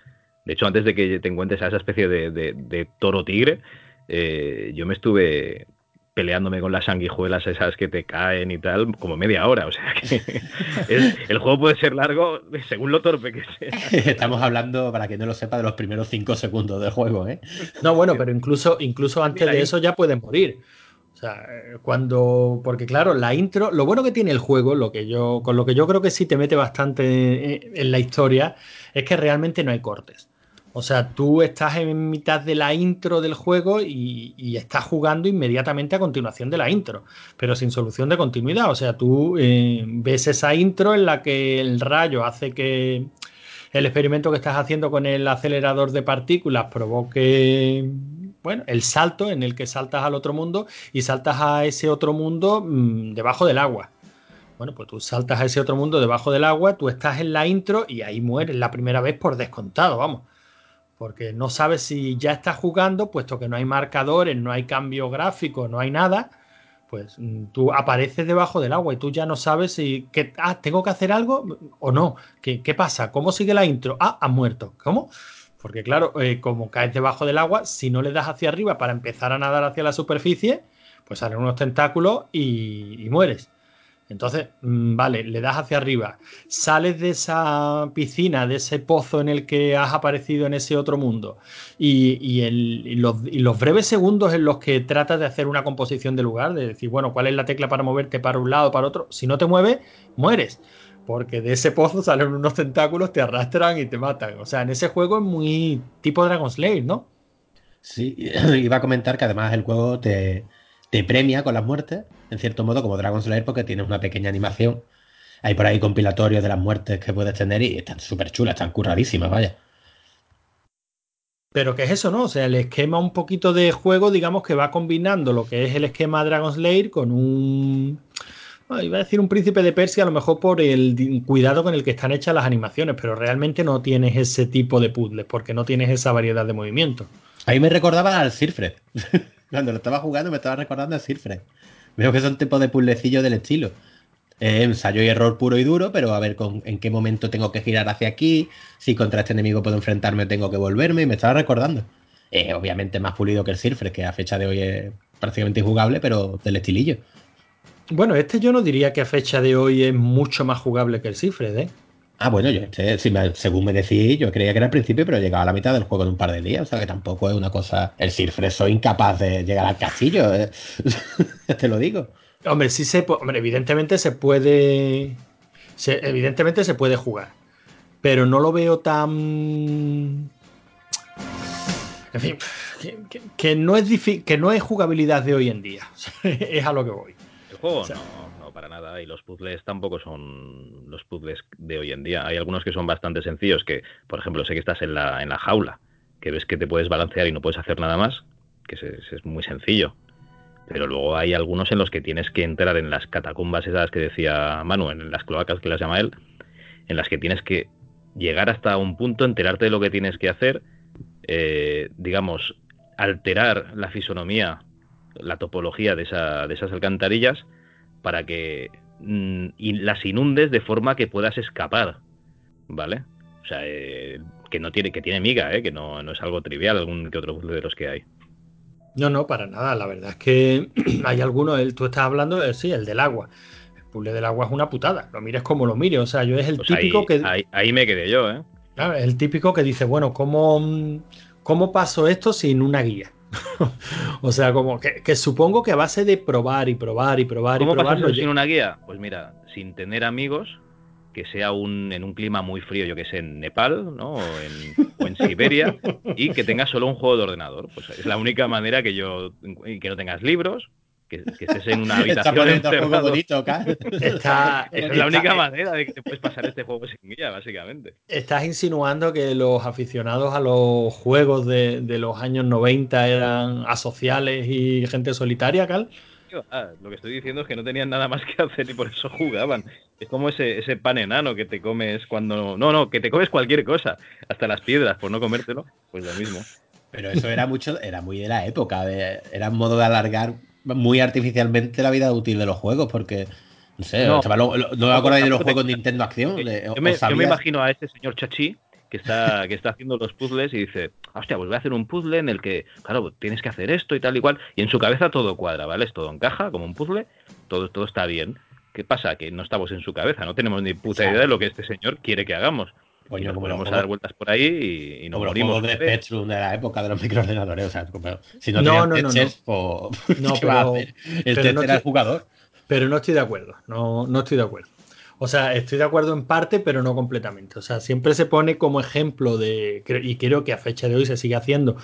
de hecho, antes de que te encuentres a esa especie de, toro tigre, eh, yo me estuve peleándome con las sanguijuelas esas que te caen y tal, como media hora. O sea que [laughs] el juego puede ser largo según lo torpe que sea. [laughs] Estamos hablando, para quien no lo sepa, de los primeros cinco segundos del juego, ¿eh? No, bueno, pero incluso, incluso antes de eso ya pueden morir. O sea, cuando. Porque claro, la intro. Lo bueno que tiene el juego, lo que yo. Con lo que yo creo que sí te mete bastante en la historia, es que realmente no hay cortes. O sea, tú estás en mitad de la intro del juego y, estás jugando inmediatamente a continuación de la intro, pero sin solución de continuidad. O sea, tú eh, ves esa intro en la que el rayo hace que el experimento que estás haciendo con el acelerador de partículas provoque bueno, el salto en el que saltas al otro mundo y saltas a ese otro mundo mm, debajo del agua. Bueno, pues tú saltas a ese otro mundo debajo del agua, tú estás en la intro y ahí mueres la primera vez por descontado, vamos porque no sabes si ya estás jugando, puesto que no hay marcadores, no hay cambio gráfico, no hay nada, pues mm, tú apareces debajo del agua y tú ya no sabes si que, ah, tengo que hacer algo o no. ¿Qué, pasa? ¿Cómo sigue la intro? Ah, ha muerto. ¿Cómo? Porque claro, eh, como caes debajo del agua, si no le das hacia arriba para empezar a nadar hacia la superficie, pues salen unos tentáculos y mueres. Entonces, mm, vale, le das hacia arriba, sales de esa piscina, de ese pozo en el que has aparecido en ese otro mundo, y, los, breves segundos en los que tratas de hacer una composición de lugar, de decir, bueno, ¿cuál es la tecla para moverte para un lado, para otro? Si no te mueves, mueres. Porque de ese pozo salen unos tentáculos, te arrastran y te matan. O sea, en ese juego es muy tipo Dragon Slayer, ¿no? Sí, [clears throat] iba a comentar que además el juego te, te premia con las muertes, en cierto modo, como Dragon Slayer, porque tienes una pequeña animación. Hay por ahí compilatorios de las muertes que puedes tener y están súper chulas, están curradísimas, vaya. Pero ¿qué es eso, no? O sea, el esquema un poquito de juego, digamos que va combinando lo que es el esquema Dragon Slayer con un... iba a decir un príncipe de Persia, a lo mejor por el cuidado con el que están hechas las animaciones, pero realmente no tienes ese tipo de puzzles, porque no tienes esa variedad de movimientos. Ahí me recordaba al Sirfred. [laughs] Cuando lo estaba jugando me estaba recordando a Sirfred. Veo que son tipos de puzzlecillos del estilo. ensayo y error puro y duro, pero a ver en qué momento tengo que girar hacia aquí, si contra este enemigo puedo enfrentarme o tengo que volverme, y me estaba recordando. obviamente más pulido que el Sirfred, que a fecha de hoy es prácticamente injugable, pero del estilillo. Bueno, este yo no diría que a fecha de hoy es mucho más jugable que el Sirfred, ¿eh? Ah, bueno, yo según me decís, yo creía que era al principio, pero llegaba a la mitad del juego en un par de días. O sea que tampoco es una cosa. El Sirfre soy incapaz de llegar al castillo. ¿eh? [laughs] Te lo digo. Hombre, sí se Hombre, evidentemente se puede. evidentemente se puede jugar. Pero no lo veo tan. En fin, que, no es que no es jugabilidad de hoy en día. [laughs] es a lo que voy. El juego no, no, Y los puzzles tampoco son los puzzles de hoy en día. Hay algunos que son bastante sencillos, que, por ejemplo, sé que estás en la, en la jaula, que ves que te puedes balancear y no puedes hacer nada más, que es, muy sencillo. Pero luego hay algunos en los que tienes que entrar en las catacumbas esas que decía Manu, en las cloacas que las llama él, en las que tienes que llegar hasta un punto, enterarte de lo que tienes que hacer, eh, digamos, alterar la fisonomía, la topología de, esa, de esas alcantarillas para que mm, las inundes de forma que puedas escapar, ¿vale? O sea, eh, que no tiene, que tiene miga, ¿eh? que no, no es algo trivial algún que otro de los que hay. No, no, para nada. La verdad es que [clears throat] hay algunos, tú estás hablando, de, sí, el del agua. El puzzle del agua es una putada. Lo mires como lo mires. O sea, yo es el pues típico que. Ahí, me quedé yo, ¿eh? Claro, es el típico que dice, bueno, ¿cómo, cómo paso esto sin una guía? [laughs] o sea, como que, supongo que a base de probar y probar y probar y probar. ¿Cómo sin una guía? Pues mira, sin tener amigos, que sea un, en un clima muy frío, yo que sé, en Nepal ¿no? o, en, Siberia, y que tengas solo un juego de ordenador. Pues es la única manera que yo. que no tengas libros, que, estés en una [laughs] habitación encerrado. Bonito, Está, [laughs] es la única manera de que te puedes pasar este juego sin guía, básicamente. ¿Estás insinuando que los aficionados a los juegos de, de los años 90 eran asociales y gente solitaria, Cal? Ah, lo que estoy diciendo es que no tenían nada más que hacer y por eso jugaban. Es como ese, ese pan enano que te comes cuando... No, no, que te comes cualquier cosa, hasta las piedras, por no comértelo, pues lo mismo. Pero eso era mucho, era muy de la época, era un modo de alargar muy artificialmente la vida útil de los juegos, porque no sé, no, me acordáis de los juegos de Nintendo Acción. yo, me, yo, me, imagino a ese señor Chachi que está, que está haciendo los puzzles y dice, hostia, pues voy a hacer un puzzle en el que, claro, tienes que hacer esto y tal y cual, y en su cabeza todo cuadra, ¿vale? Es todo encaja como un puzzle, todo, todo está bien. ¿Qué pasa? Que no estamos en su cabeza, no tenemos ni puta idea de lo que este señor quiere que hagamos. Pues nos ponemos a dar vueltas por ahí y, nos morimos. de Spectrum de la época de los microordenadores. O sea, si no, no, no, no, no. Pues, no [laughs] pero, El no era el jugador. Pero no estoy de acuerdo. No, no estoy de acuerdo. O sea, estoy de acuerdo en parte, pero no completamente. O sea, siempre se pone como ejemplo de, y creo que a fecha de hoy se sigue haciendo,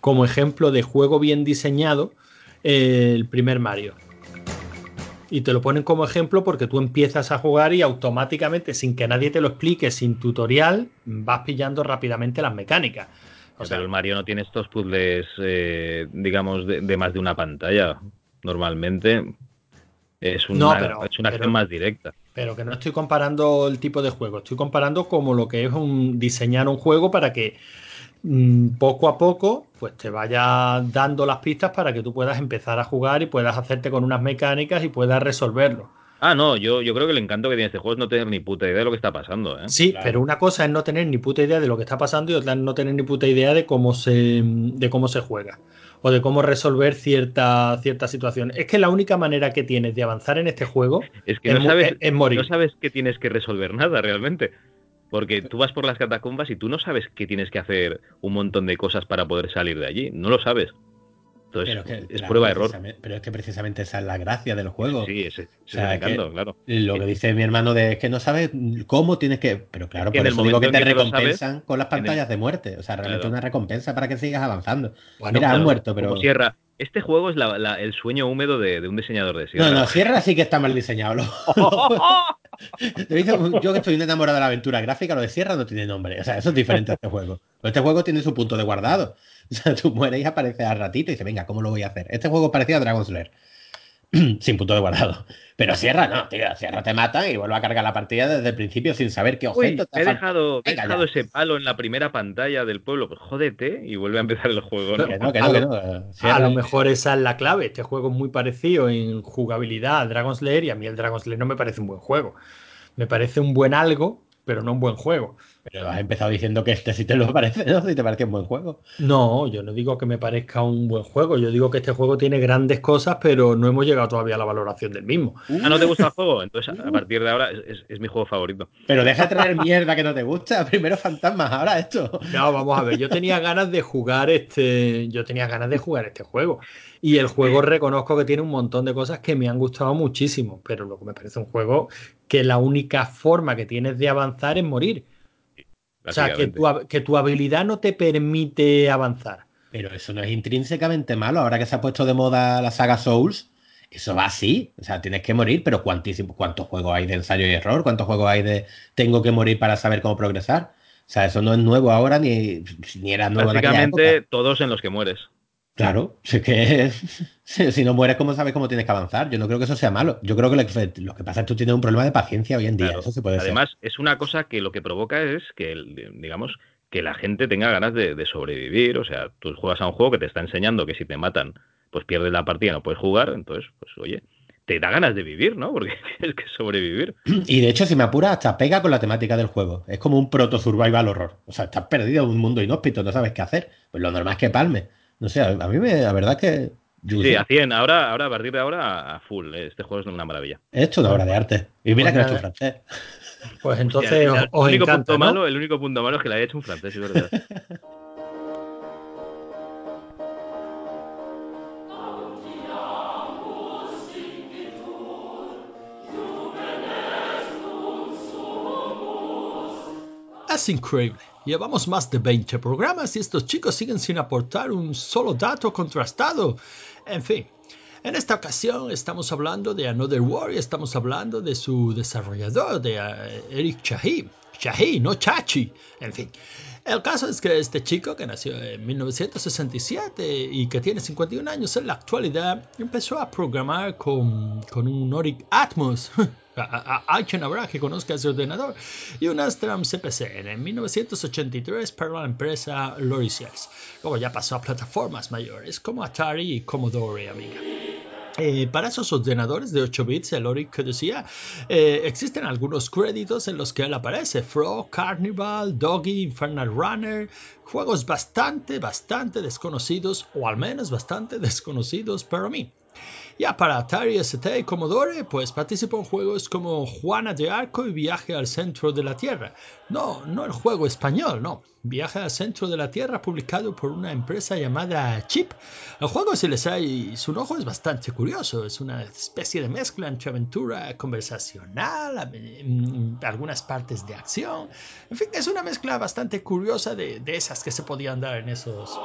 como ejemplo de juego bien diseñado, el primer Mario. Y te lo ponen como ejemplo porque tú empiezas a jugar y automáticamente, sin que nadie te lo explique, sin tutorial, vas pillando rápidamente las mecánicas. O sea, el Mario no tiene estos puzzles, eh, digamos, de, más de una pantalla. Normalmente es una, es una acción más directa. Pero que no estoy comparando el tipo de juego, estoy comparando como lo que es un diseñar un juego para que poco a poco pues te vaya dando las pistas para que tú puedas empezar a jugar y puedas hacerte con unas mecánicas y puedas resolverlo. Ah, no, yo, yo creo que el encanto que tiene este juego es no tener ni puta idea de lo que está pasando. ¿eh? Sí, pero una cosa es no tener ni puta idea de lo que está pasando y otra es no tener ni puta idea de cómo se, de cómo se juega o de cómo resolver cierta, cierta situación. Es que la única manera que tienes de avanzar en este juego es, que no sabes, morir. No sabes que tienes que resolver nada realmente. Porque tú vas por las catacumbas y tú no sabes que tienes que hacer un montón de cosas para poder salir de allí. No lo sabes pero es, prueba error. Pero es que precisamente esa es la gracia del juego. Sí, ese, claro. Lo que dice mi hermano de es que no sabes cómo tienes que. Pero claro, por eso digo que te recompensan con las pantallas de muerte. O sea, realmente una recompensa para que sigas avanzando. Bueno, Mira, han muerto, pero. Sierra. Este juego es el sueño húmedo de, un diseñador de Sierra. No, no, Sierra sí que está mal diseñado. [laughs] yo que estoy enamorado de la aventura gráfica, lo de Sierra no tiene nombre. O sea, eso es diferente a este juego. Pero este juego tiene su punto de guardado. [laughs] O sea, tú mueres y aparece al ratito y dices, venga, ¿cómo lo voy a hacer? Este juego parecía a Dragon Slayer. sin punto de guardado. Pero Sierra no, tío. Sierra te mata y vuelve a cargar la partida desde el principio sin saber qué objeto te he dejado, he dejado ese palo en la primera pantalla del pueblo. Pues jódete y vuelve a empezar el juego. a, lo, mejor esa es la clave. Este juego es muy parecido en jugabilidad a Dragon Slayer y a mí el Dragon Slayer no me parece un buen juego. Me parece un buen algo, pero no un buen juego. Pero has empezado diciendo que este sí te lo parece, ¿no? Si te parece un buen juego. No, yo no digo que me parezca un buen juego. Yo digo que este juego tiene grandes cosas, pero no hemos llegado todavía a la valoración del mismo. Ah, ¿no te gusta el juego? Entonces, a partir de ahora es, mi juego favorito. Pero deja de traer mierda que no te gusta. Primero fantasmas, ahora esto. No, vamos a ver. Yo tenía ganas de jugar este. Yo tenía ganas de jugar este juego. Y el juego reconozco que tiene un montón de cosas que me han gustado muchísimo. Pero lo que me parece un juego que la única forma que tienes de avanzar es morir. O sea, que tu, que tu, habilidad no te permite avanzar. Pero eso no es intrínsecamente malo. Ahora que se ha puesto de moda la saga Souls, eso va así. O sea, tienes que morir, pero cuantísimo, ¿cuántos juegos hay de ensayo y error? ¿Cuántos juegos hay de tengo que morir para saber cómo progresar? O sea, eso no es nuevo ahora ni, ni era nuevo Básicamente, todos en los que mueres. Claro, [laughs] si que [laughs] si no mueres, ¿cómo sabes cómo tienes que avanzar? Yo no creo que eso sea malo. Yo creo que lo que, pasa es que tú tienes un problema de paciencia hoy en día. Eso se puede Además, es una cosa que lo que provoca es que, digamos, que la gente tenga ganas de, sobrevivir. O sea, tú juegas a un juego que te está enseñando que si te matan, pues pierdes la partida, no puedes jugar. Entonces, pues oye, te da ganas de vivir, ¿no? Porque [laughs] tienes que sobrevivir. [clears throat] Y de hecho, si me apura, hasta pega con la temática del juego. Es como un proto-survival horror. O sea, estás perdido en un mundo inhóspito, no sabes qué hacer. Pues lo normal es que palme. No sé, a mí me, la verdad que. Sí, a 100. Ahora, ahora, a partir de ahora, a full. Eh, este juego es una maravilla. Esto es una obra de arte. Y mira pues que no es francés. Pues entonces, el, único punto malo, el único punto malo es que le haya hecho un francés, es verdad. [laughs] Increíble. Llevamos más de 20 programas y estos chicos siguen sin aportar un solo dato contrastado. En fin, en esta ocasión estamos hablando de Another War y estamos hablando de su desarrollador, de eh, Eric Chahi. Chahi, no Chachi. En fin, el caso es que este chico que nació en 1967 y que tiene 51 años en la actualidad empezó a programar con, con un Noric Atmos. [laughs] Quien habrá que conozca ese ordenador y un Astram CPC en 1983 para la empresa Lorisiers. Luego ya pasó a plataformas mayores como Atari y Commodore, amiga. Eh, para esos ordenadores de 8 bits, el Oric decía, eh, existen algunos créditos en los que él aparece: Frog, Carnival, Doggy, Infernal Runner, juegos bastante, bastante desconocidos, o al menos bastante [laughs] desconocidos para mí. Ya para Atari ST y Commodore, pues participó en juegos como Juana de Arco y Viaje al Centro de la Tierra. No, no el juego español, no. Viaje al Centro de la Tierra publicado por una empresa llamada Chip. El juego, si les hay su ojo, es bastante curioso. Es una especie de mezcla entre aventura conversacional, mm, algunas partes de acción. En fin, es una mezcla bastante curiosa de esas que se podían dar en esos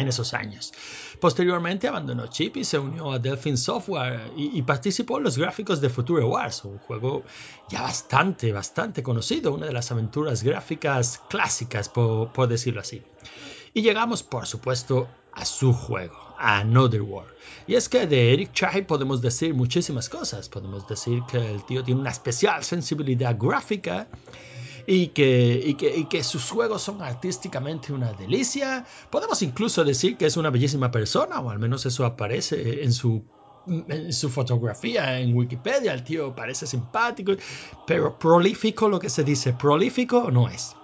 en esos años. Posteriormente abandonó Chip y se unió a Delphin Software y, participó en los gráficos de Future Wars, un juego ya bastante, bastante conocido, una de las aventuras gráficas clásicas, por, por decirlo así. Y llegamos, por supuesto, a su juego, Another War. Y es que de Eric Chai podemos decir muchísimas cosas. Podemos decir que el tío tiene una especial sensibilidad gráfica y que, que, que sus juegos son artísticamente una delicia. Podemos incluso decir que es una bellísima persona, o al menos eso aparece en su en su fotografía en Wikipedia, el tío parece simpático, pero prolífico, lo que se dice prolífico, no es.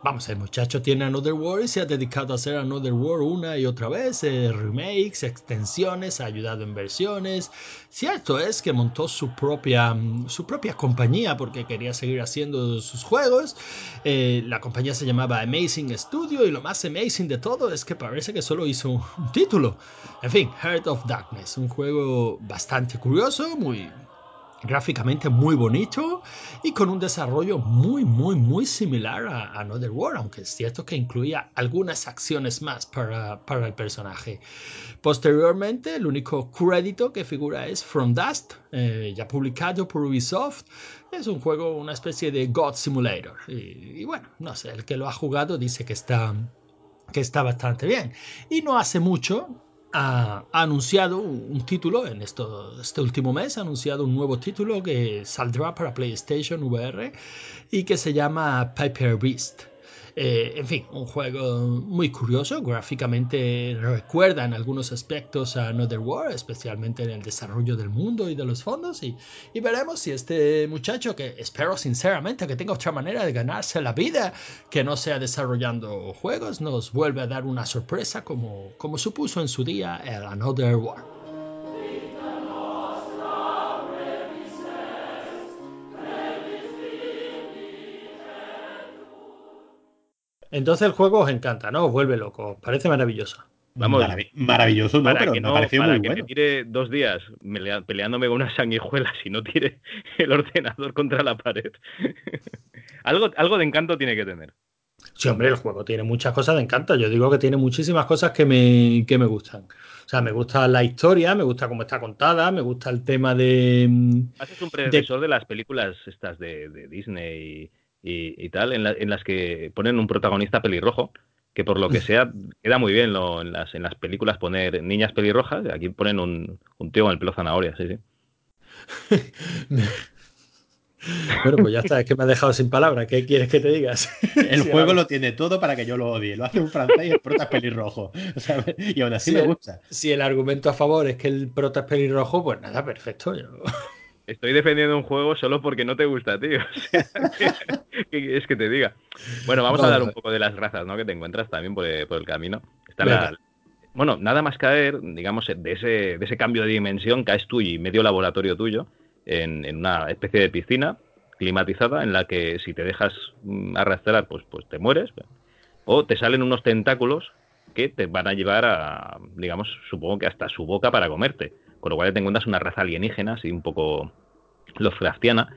Vamos, el muchacho tiene Another War y se ha dedicado a hacer Another War una y otra vez, eh, remakes, extensiones, ha ayudado en versiones. Cierto es que montó su propia, mm, su propia compañía porque quería seguir haciendo sus juegos. Eh, la compañía se llamaba Amazing Studio y lo más amazing de todo es que parece que solo hizo un título. En fin, Heart of Darkness, un juego bastante curioso, muy gráficamente muy bonito y con un desarrollo muy muy muy similar a, Another War aunque es cierto que incluía algunas acciones más para, para, el personaje. Posteriormente el único crédito que figura es From Dust eh, ya publicado por Ubisoft. Es un juego una especie de God Simulator. Y, y bueno no sé el que lo ha jugado dice que está que está bastante bien. Y no hace mucho ha, anunciado un, título en este último mes, ha anunciado un nuevo título que saldrá para PlayStation VR y que se llama Piper Beast. Eh, en fin, un juego muy curioso, gráficamente recuerda en algunos aspectos a Another War, especialmente en el desarrollo del mundo y de los fondos, y, veremos si este muchacho, que espero sinceramente que tenga otra manera de ganarse la vida, que no sea desarrollando juegos, nos vuelve a dar una sorpresa como, supuso en su día el Another War. Entonces el juego os encanta, ¿no? Os vuelve loco, parece maravilloso. Vamos, maravilloso, no, pero que me pareció para muy que bueno. me tire dos días peleándome con una sanguijuela si no tire el ordenador contra la pared. [laughs] algo, algo de encanto tiene que tener. Sí, hombre, el juego tiene muchas cosas de encanta. Yo digo que tiene muchísimas cosas que me, que me gustan. O sea, me gusta la historia, me gusta cómo está contada, me gusta el tema de. Haces un predecesor de, las películas estas de, Disney y, tal, en, las que ponen un protagonista pelirrojo, que por lo que sea queda muy bien en, las, en las películas poner niñas pelirrojas, aquí ponen un, un tío con el pelo zanahoria, sí, sí. [laughs] Bueno, pues ya está, es que me has dejado sin palabras. ¿Qué quieres que te digas? [laughs] El juego lo tiene todo para que yo lo odie. Lo hace un francés y el prota es pelirrojo. [laughs] Y aún así me gusta. si el argumento a favor es que el prota es pelirrojo, pues nada, perfecto. Estoy defendiendo un juego solo porque no te gusta, tío. [laughs] es que te diga. Bueno, vamos a hablar un poco de las razas ¿no? que te encuentras también por, el camino. Bueno, nada más caer, digamos, de ese, de ese cambio de dimensión, caes tú y medio laboratorio tuyo en, una especie de piscina climatizada en la que si te dejas mm, arrastrar, pues, pues te mueres. O te salen unos tentáculos que te van a llevar a, digamos, supongo que hasta su boca para comerte. Con lo cual te encuentras una raza alienígena, así un poco Lovecraftiana.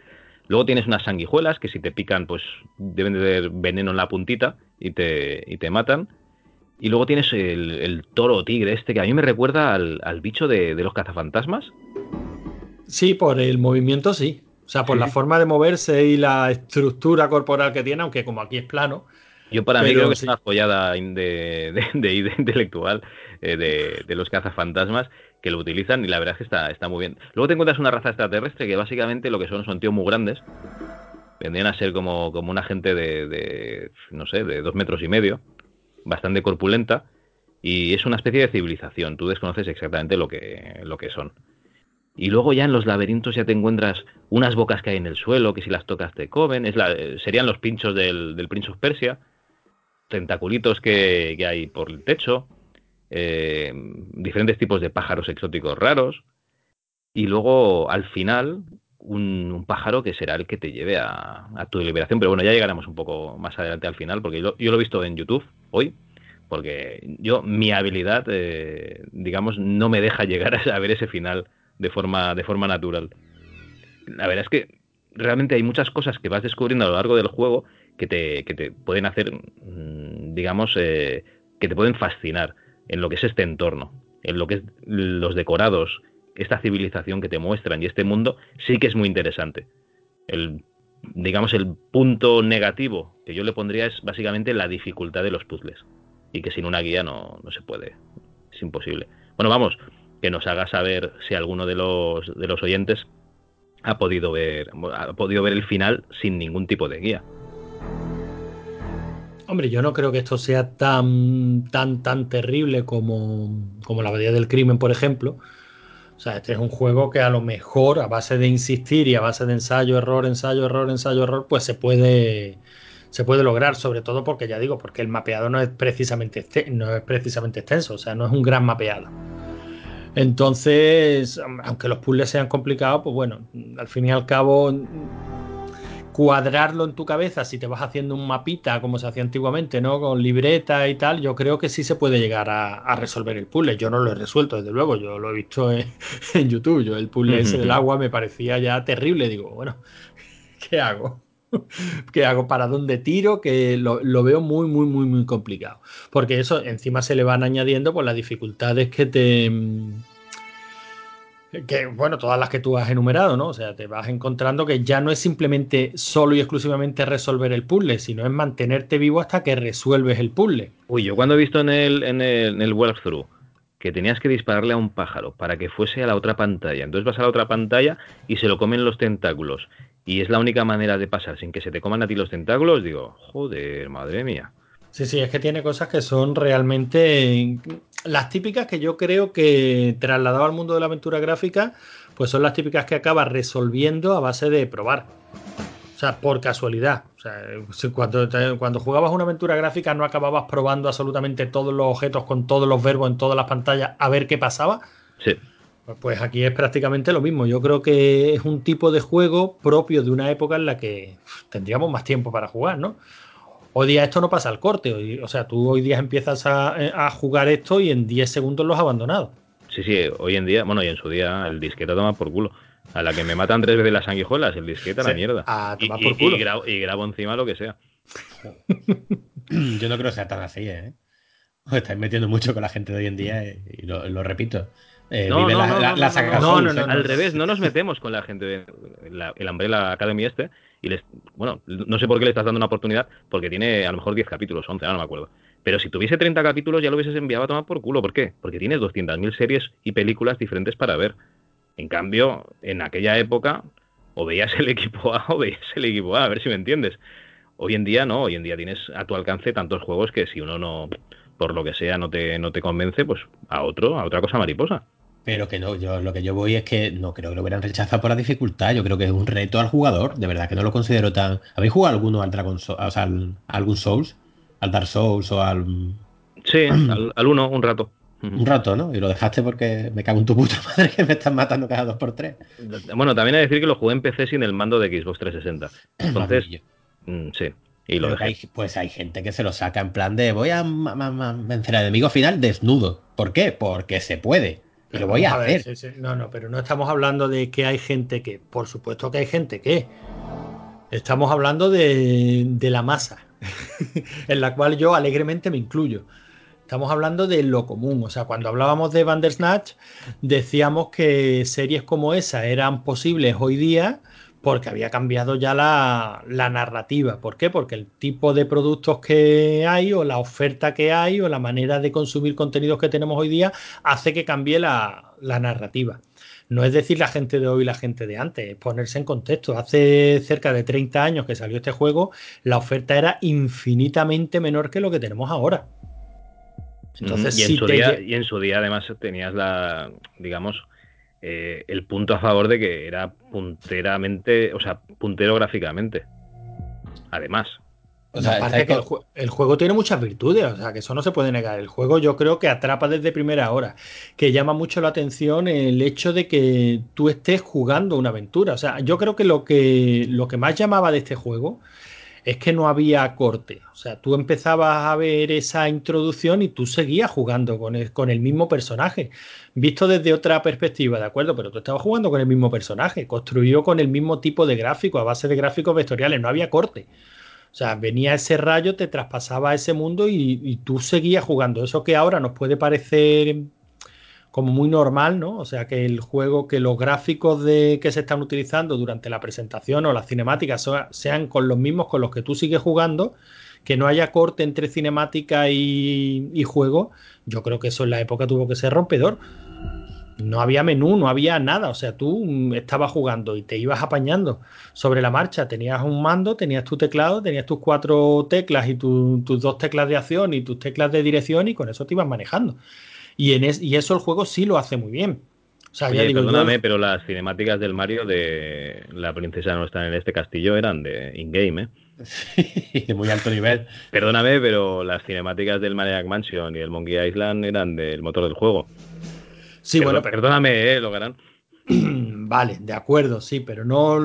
Luego tienes unas sanguijuelas que si te pican, pues deben de tener veneno en la puntita y te, y te matan. Y luego tienes el, toro tigre este que a mí me recuerda al, al bicho de, de los cazafantasmas. Sí, por el movimiento sí. O sea, por la forma de moverse y la estructura corporal que tiene, aunque como aquí es plano. Yo para mí creo que es una follada de, de, intelectual eh, de, los cazafantasmas que lo utilizan y la verdad es que está, está muy bien. Luego te encuentras una raza extraterrestre que básicamente lo que son son tíos muy grandes. Vendrían a ser como, como una gente de, no sé, de dos metros y medio, bastante corpulenta, y es una especie de civilización. Tú desconoces exactamente lo que, lo que son. Y luego ya en los laberintos ya te encuentras unas bocas que hay en el suelo, que si las tocas te comen, es la, serían los pinchos del, del Prince of Persia, tentaculitos que, hay por el techo, eh, diferentes tipos de pájaros exóticos raros, y luego al final un, pájaro que será el que te lleve a, tu liberación. Pero bueno, ya llegaremos un poco más adelante al final, porque yo, lo he visto en YouTube hoy, porque yo, mi habilidad, eh, digamos, no me deja llegar [laughs] a ver ese final de forma, de forma natural. La verdad es que realmente hay muchas cosas que vas descubriendo a lo largo del juego que te, que te pueden hacer, mm, digamos, eh, que te pueden fascinar en lo que es este entorno, en lo que es los decorados, esta civilización que te muestran y este mundo sí que es muy interesante. El, digamos, el punto negativo que yo le pondría es básicamente la dificultad de los puzzles y que sin una guía no, no se puede, es imposible. Bueno, vamos, que nos haga saber si alguno de los, de los oyentes ha podido ver ha podido ver el final sin ningún tipo de guía. Hombre, yo no creo que esto sea tan tan tan terrible como, como la abadía del crimen, por ejemplo. O sea, este es un juego que a lo mejor a base de insistir y a base de ensayo, error, ensayo, error, ensayo, error, pues se puede se puede lograr, sobre todo porque ya digo, porque el mapeado no es precisamente no es precisamente extenso, o sea, no es un gran mapeado. Entonces, aunque los puzzles sean complicados, pues bueno, al fin y al cabo, cuadrarlo en tu cabeza, si te vas haciendo un mapita como se hacía antiguamente, ¿no? Con libreta y tal, yo creo que sí se puede llegar a, resolver el puzzle. Yo no lo he resuelto, desde luego, yo lo he visto en, [laughs] YouTube. Yo el puzzle ese del agua me parecía ya terrible. Digo, bueno, [laughs] ¿qué hago? [laughs] ¿Qué hago? ¿Para dónde tiro? Que lo, lo, veo muy, muy, muy, muy complicado. Porque eso encima se le van añadiendo por las dificultades que te, que, bueno, todas las que tú has enumerado, ¿no? O sea, te vas encontrando que ya no es simplemente solo y exclusivamente resolver el puzzle, sino es mantenerte vivo hasta que resuelves el puzzle. Uy, yo cuando he visto en el, en el, en el walkthrough que tenías que dispararle a un pájaro para que fuese a la otra pantalla, entonces vas a la otra pantalla y se lo comen los tentáculos, y es la única manera de pasar sin que se te coman a ti los tentáculos, digo, joder, madre mía. Sí, sí, es que tiene cosas que son realmente las típicas que yo creo que trasladado al mundo de la aventura gráfica, pues son las típicas que acabas resolviendo a base de probar. O sea, por casualidad. O sea, cuando, cuando jugabas una aventura gráfica no acababas probando absolutamente todos los objetos con todos los verbos en todas las pantallas a ver qué pasaba. Sí. Pues aquí es prácticamente lo mismo. Yo creo que es un tipo de juego propio de una época en la que tendríamos más tiempo para jugar, ¿no? Hoy día esto no pasa al corte. o sea, tú hoy día empiezas a, jugar esto y en 10 segundos lo has abandonado. Sí, sí, hoy en día, bueno, y en su día el disquete toma por culo. A la que me matan tres veces las sanguijuelas, el disquete a la mierda. A tomar por culo. Y, grabo, encima lo que sea. Yo no creo que sea tan así, ¿eh? Os estáis metiendo mucho con la gente de hoy en día y lo, repito. no, Al revés, no nos metemos con la gente de la, el Umbrella Academy este y les, bueno, no sé por qué le estás dando una oportunidad porque tiene a lo mejor 10 capítulos, 11, no me acuerdo. Pero si tuviese 30 capítulos ya lo hubieses enviado a tomar por culo. ¿Por qué? Porque tienes 200.000 series y películas diferentes para ver. En cambio, en aquella época, o veías el equipo A o veías el equipo A, a ver si me entiendes. Hoy en día no, hoy en día tienes a tu alcance tantos juegos que si uno no, por lo que sea, no te, no te convence, pues a otro, a otra cosa mariposa. Pero que no, yo lo que yo voy es que no creo que lo hubieran rechazado por la dificultad. Yo creo que es un reto al jugador. De verdad que no lo considero tan. ¿Habéis jugado alguno al Dragon Souls, o sea, al, algún Souls? ¿Al Dark Souls o al. [clears throat] Sí, al, uno, un rato. [clears throat] Un rato, ¿no? Y lo dejaste porque me cago en tu puta [laughs] madre que me estás matando cada dos por tres. Bueno, también hay que decir que lo jugué en PC sin el mando de Xbox 360. [clears throat] Entonces, mm, sí. Y lo dejé. pues hay gente que se lo saca en plan de voy a vencer al enemigo final desnudo. ¿Por qué? Porque se puede. Y lo voy a, hacer. No, no, pero no estamos hablando de que hay gente que. Por supuesto que hay gente que. Estamos hablando de, de la masa, [laughs] en la cual yo alegremente me incluyo. Estamos hablando de lo común. O sea, cuando hablábamos de Bandersnatch, decíamos que series como esa eran posibles hoy día porque había cambiado ya la, narrativa. ¿Por qué? Porque el tipo de productos que hay o la oferta que hay o la manera de consumir contenidos que tenemos hoy día hace que cambie la, la narrativa. No es decir la gente de hoy y la gente de antes, es ponerse en contexto. Hace cerca de 30 años que salió este juego, la oferta era infinitamente menor que lo que tenemos ahora. Entonces, y, en su día, y en su día además tenías la, digamos, eh, el punto a favor de que era punteramente, o sea, puntero gráficamente. Además. O sea, aparte que el, juego tiene muchas virtudes, o sea, que eso no se puede negar. El juego yo creo que atrapa desde primera hora, que llama mucho la atención el hecho de que tú estés jugando una aventura. O sea, yo creo que lo que, lo que más llamaba de este juego es que no había corte. O sea, tú empezabas a ver esa introducción y tú seguías jugando con el, con el mismo personaje, visto desde otra perspectiva, ¿de acuerdo? Pero tú estabas jugando con el mismo personaje, construido con el mismo tipo de gráfico, a base de gráficos vectoriales, no había corte. O sea, venía ese rayo, te traspasaba ese mundo y, y tú seguías jugando. Eso que ahora nos puede parecer como muy normal, ¿no? O sea, que el juego, que los gráficos de, que se están utilizando durante la presentación o las cinemáticas sean con los mismos con los que tú sigues jugando, que no haya corte entre cinemática y, juego, yo creo que eso en la época tuvo que ser rompedor. No había menú, no había nada. O sea, tú estabas jugando y te ibas apañando sobre la marcha. Tenías un mando, tenías tu teclado, tenías tus cuatro teclas y tus dos teclas de acción y tus teclas de dirección y con eso te ibas manejando. Y, en y eso el juego sí lo hace muy bien. O sea, ya digo, perdóname, pero las cinemáticas del Mario de la princesa no está en este castillo eran de in-game, ¿eh? [laughs] Sí, de muy alto nivel. Perdóname, pero las cinemáticas del Maniac Mansion y el Monkey Island eran del motor del juego. Sí, bueno, perdóname, ¿eh, Logarán? [clears throat] vale, de acuerdo, sí, pero no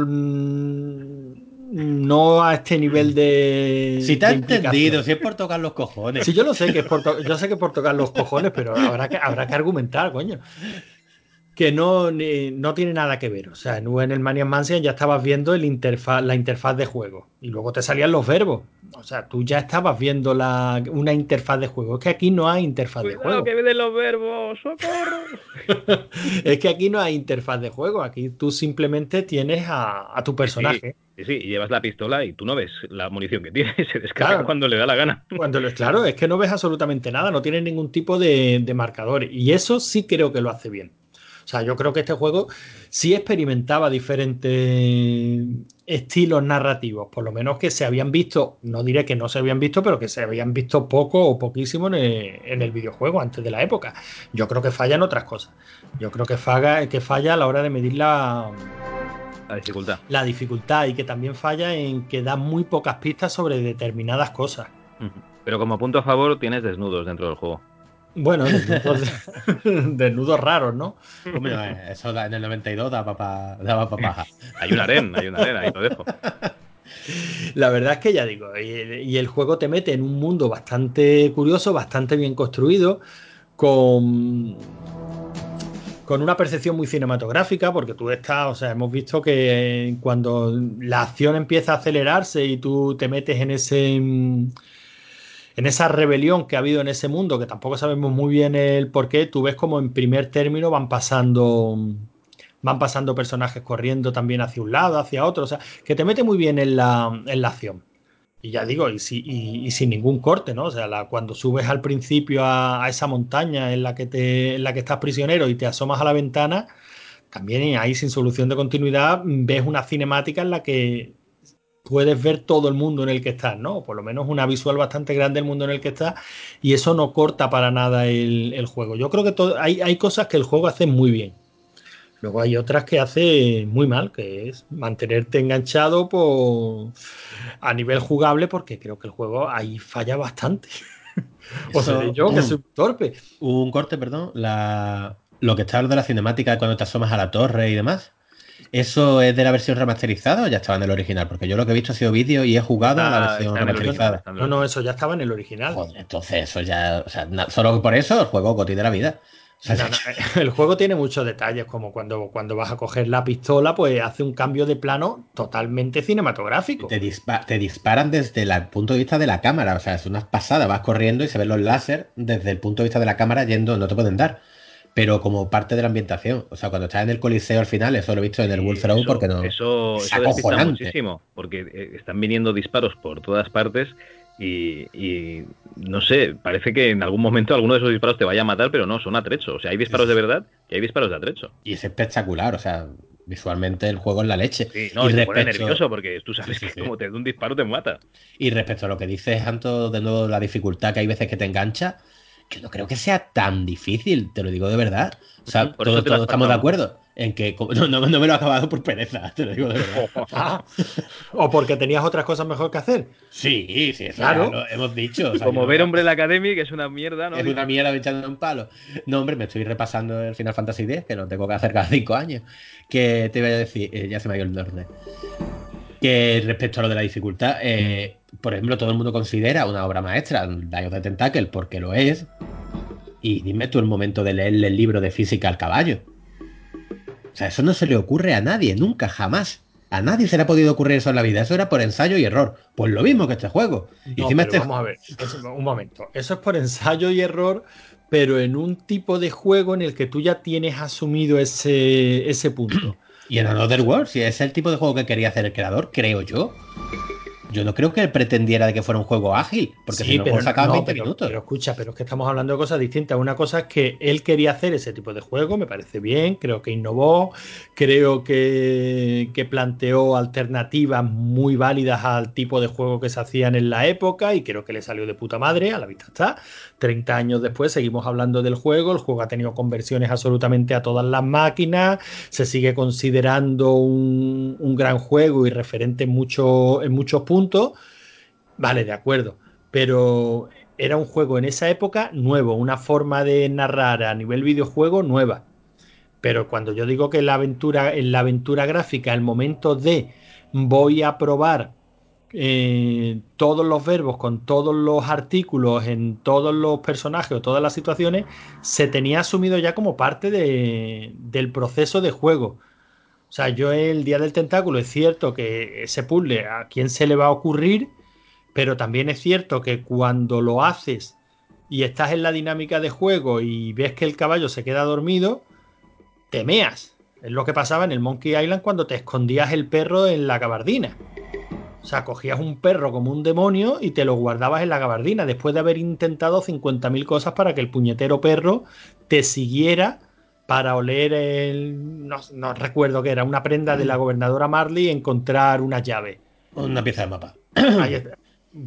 no a este nivel de. Si te ha entendido, si es por tocar los cojones. Sí, yo lo sé que es por, yo sé que por tocar los cojones, pero habrá que, habrá que argumentar, coño. Que no, no tiene nada que ver. O sea, en el Maniac Mansion ya estabas viendo el interfaz, la interfaz de juego. Y luego te salían los verbos. O sea, tú ya estabas viendo la, una interfaz de juego. Es que aquí no hay interfaz de juego. que vienen los verbos, socorro. [laughs] es que aquí no hay interfaz de juego. Aquí tú simplemente tienes a, tu personaje. Sí, sí, y llevas la pistola y tú no ves la munición que tiene, [laughs] se descarga cuando le da la gana. Cuando lo, claro, es que no ves absolutamente nada, no tiene ningún tipo de, de marcador. Y eso sí creo que lo hace bien. O sea, yo creo que este juego sí experimentaba diferentes estilos narrativos, por lo menos que se habían visto, no diré que no se habían visto, pero que se habían visto poco o poquísimo en el, videojuego antes de la época. Yo creo que fallan otras cosas. Yo creo que falla, que falla a la hora de medir la, la dificultad. La dificultad y que también falla en que da muy pocas pistas sobre determinadas cosas. Pero como punto a favor tienes desnudos dentro del juego. Bueno, [laughs] [laughs] desnudos, raros, ¿no? Eh, eso en el 92 daba para daba paja. hay una arena, hay una arena, ahí lo dejo. [laughs] La verdad es que ya digo, y, el juego te mete en un mundo bastante curioso, bastante bien construido, con, con una percepción muy cinematográfica, porque tú estás, o sea, hemos visto que cuando la acción empieza a acelerarse y tú te metes en ese en esa rebelión que ha habido en ese mundo, que tampoco sabemos muy bien el por qué, tú ves como en primer término van pasando van pasando personajes corriendo también hacia un lado, hacia otro, o sea, que te mete muy bien en la, en la acción. Y ya digo, y, y, sin ningún corte, ¿no? O sea, cuando subes al principio a, esa montaña en la, que te, en la que estás prisionero y te asomas a la ventana, también ahí sin solución de continuidad ves una cinemática en la que puedes ver todo el mundo en el que estás, ¿no? por lo menos una visual bastante grande del mundo en el que estás y eso no corta para nada el, juego. Yo creo que hay, hay, cosas que el juego hace muy bien. Luego hay otras que hace muy mal, que es mantenerte enganchado por, a nivel jugable, porque creo que el juego ahí falla bastante. [laughs] o sea, yo que soy torpe. Un corte, perdón. La, lo que está de la cinemática cuando te asomas a la torre y demás. ¿Eso es de la versión remasterizada o ya estaba en el original? Porque yo lo que he visto ha sido vídeo y he jugado a la ah, versión remasterizada. No, no, eso ya estaba en el original. Joder, entonces eso ya. O sea, solo por eso el juego Goti de la vida. [laughs] [laughs] el juego tiene muchos detalles, como cuando, cuando vas a coger la pistola, pues hace un cambio de plano totalmente cinematográfico. Te, te disparan desde el punto de vista de la cámara, o sea, es una pasada, vas corriendo y se ven los láser desde el punto de vista de la cámara yendo, no te pueden dar pero como parte de la ambientación. O sea, cuando estás en el coliseo al final, eso lo he visto en el Wolf porque no. Eso, eso despista muchísimo, porque eh, están viniendo disparos por todas partes y, no sé, parece que en algún momento alguno de esos disparos te vaya a matar, pero no, son atrecho. O sea, hay disparos de verdad y hay disparos de atrecho. Y es espectacular, o sea, visualmente el juego es la leche. Sí, no, y te pone nervioso porque tú sabes que como te da un disparo te mata. Y respecto a lo que dices, Anto, de nuevo la dificultad que hay veces que te engancha, yo no creo que sea tan difícil, te lo digo de verdad. O sea, todos, estamos de acuerdo en que no, me lo he acabado por pereza, te lo digo de verdad. Ah, [laughs] o porque tenías otras cosas mejor que hacer. Sí, sí, claro. Lo hemos dicho. Como ver Hombre la Academy, que es una mierda, ¿no? Es una mierda echando un palo. No, hombre, me estoy repasando el Final Fantasy X, que lo tengo que hacer cada cinco años. Que te voy a decir, eh, ya se me ha ido el orden. Que respecto a lo de la dificultad, eh, por ejemplo, todo el mundo considera una obra maestra Dios de Tentacle porque lo es. Y dime tú el momento de leerle el libro de física al caballo. O sea, eso no se le ocurre a nadie, nunca, jamás. A nadie se le ha podido ocurrir eso en la vida. Eso era por ensayo y error. Pues lo mismo que este juego. Este vamos a ver, un momento. Eso es por ensayo y error, pero en un tipo de juego en el que tú ya tienes asumido ese, ese punto. [clears throat] Y en Another World, si es el tipo de juego que quería hacer el creador, creo yo yo no creo que él pretendiera de que fuera un juego ágil, porque si no, pero, 20 minutos. Pero escucha, pero es que estamos hablando de cosas distintas. Una cosa es que él quería hacer ese tipo de juego, me parece bien, creo que innovó, creo que, que planteó alternativas muy válidas al tipo de juego que se hacían en la época y creo que le salió de puta madre, a la vista está. 30 años después seguimos hablando del juego, el juego ha tenido conversiones absolutamente a todas las máquinas, se sigue considerando un, un gran juego y referente en, mucho, en muchos puntos vale, de acuerdo, pero era un juego en esa época nuevo, una forma de narrar a nivel videojuego nueva. Pero cuando yo digo que la aventura, en la aventura gráfica, el momento de voy a probar eh, todos los verbos con todos los artículos en todos los personajes o todas las situaciones, se tenía asumido ya como parte de, del proceso de juego. O sea, yo el día del tentáculo es cierto que ese puzzle a quién se le va a ocurrir, pero también es cierto que cuando lo haces y estás en la dinámica de juego y ves que el caballo se queda dormido, te meas. Es lo que pasaba en el Monkey Island cuando te escondías el perro en la gabardina. O sea, cogías un perro como un demonio y te lo guardabas en la gabardina después de haber intentado 50.000 cosas para que el puñetero perro te siguiera para oler el. No, recuerdo que era, una prenda de la gobernadora Marley y encontrar una llave. Una pieza de mapa. [clears throat]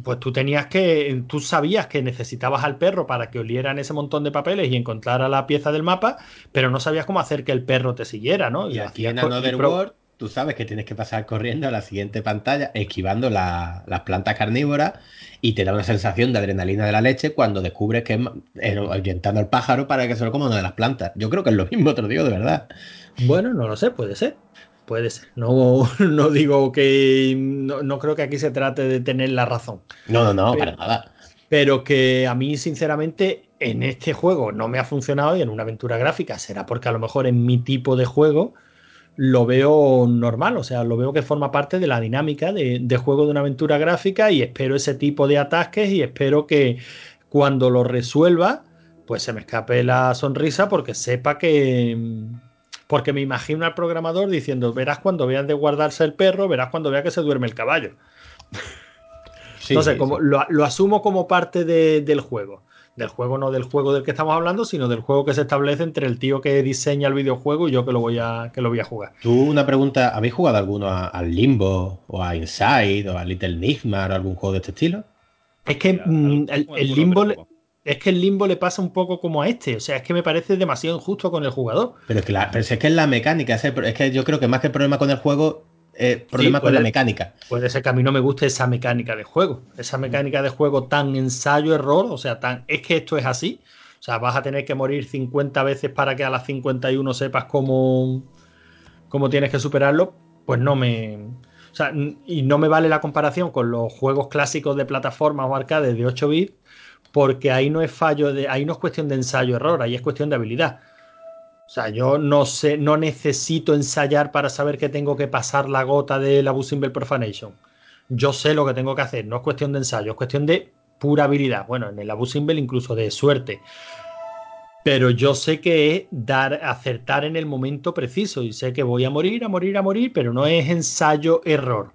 Pues tú tenías que. Tú sabías que necesitabas al perro para que olieran ese montón de papeles y encontrara la pieza del mapa, pero no sabías cómo hacer que el perro te siguiera, ¿no? Y, aquí en Another World, tú sabes que tienes que pasar corriendo a la siguiente pantalla, esquivando las plantas carnívoras y te da una sensación de adrenalina de la leche cuando descubres que es ahuyentando al pájaro para que se lo coma una de las plantas. Yo creo que es lo mismo, te lo digo de verdad. Bueno, no lo sé, puede ser. Puede ser. No, [laughs] no digo que. No, creo que aquí se trate de tener la razón. No, no, no, para nada. Pero que a mí, sinceramente, en este juego no me ha funcionado y en una aventura gráfica será porque a lo mejor en mi tipo de juego lo veo normal, o sea, lo veo que forma parte de la dinámica de, de, juego de una aventura gráfica y espero ese tipo de ataques y espero que cuando lo resuelva, pues se me escape la sonrisa porque sepa que... Porque me imagino al programador diciendo, verás cuando veas de guardarse el perro, verás cuando vea que se duerme el caballo. Sí, Entonces, como sí. Lo, lo, asumo como parte de, del juego del juego, no del juego del que estamos hablando, sino del juego que se establece entre el tío que diseña el videojuego y yo que lo voy a, que lo voy a jugar. Tú, una pregunta, ¿habéis jugado alguno al Limbo o a Inside o a Little Nightmare o algún juego de este estilo? Es que mm, el, el, Limbo... Le, es que el limbo le pasa un poco como a este. O sea, es que me parece demasiado injusto con el jugador. Pero es que, la, pero es, que es la mecánica. Es, el, es que yo creo que más que el problema con el juego eh, sí, con la mecánica. Puede ser que a mí no me guste esa mecánica de juego. Esa mecánica de juego tan ensayo-error, o sea, tan es que esto es así. O sea, vas a tener que morir 50 veces para que a las 51 sepas cómo, cómo tienes que superarlo. Pues no me. O sea, y no me vale la comparación con los juegos clásicos de plataformas o arcades de 8 bits, porque ahí no es fallo de. Ahí no es cuestión de ensayo-error, ahí es cuestión de habilidad. O sea, yo no sé, no necesito ensayar para saber que tengo que pasar la gota del Abusible Profanation. Yo sé lo que tengo que hacer, no es cuestión de ensayo, es cuestión de pura habilidad. Bueno, en el Abusible incluso de suerte. Pero yo sé que es dar, acertar en el momento preciso y sé que voy a morir, a morir, a morir, pero no es ensayo-error.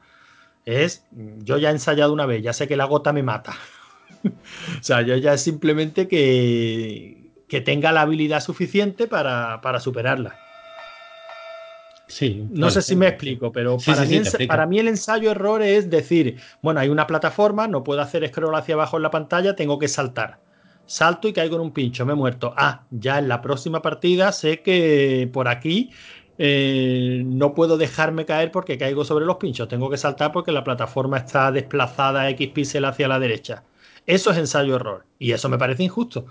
Es, yo ya he ensayado una vez, ya sé que la gota me mata. [laughs] o sea, yo ya simplemente que, que tenga la habilidad suficiente para, para superarla. Sí, no sé si me explico, pero sí, para, sí, mí, sí, para, mí, el ensayo error es decir, bueno, hay una plataforma, no puedo hacer scroll hacia abajo en la pantalla, tengo que saltar. Salto y caigo en un pincho, me he muerto. Ah, ya en la próxima partida sé que por aquí eh, no puedo dejarme caer porque caigo sobre los pinchos, tengo que saltar porque la plataforma está desplazada X píxel hacia la derecha. Eso es ensayo error y eso me parece injusto.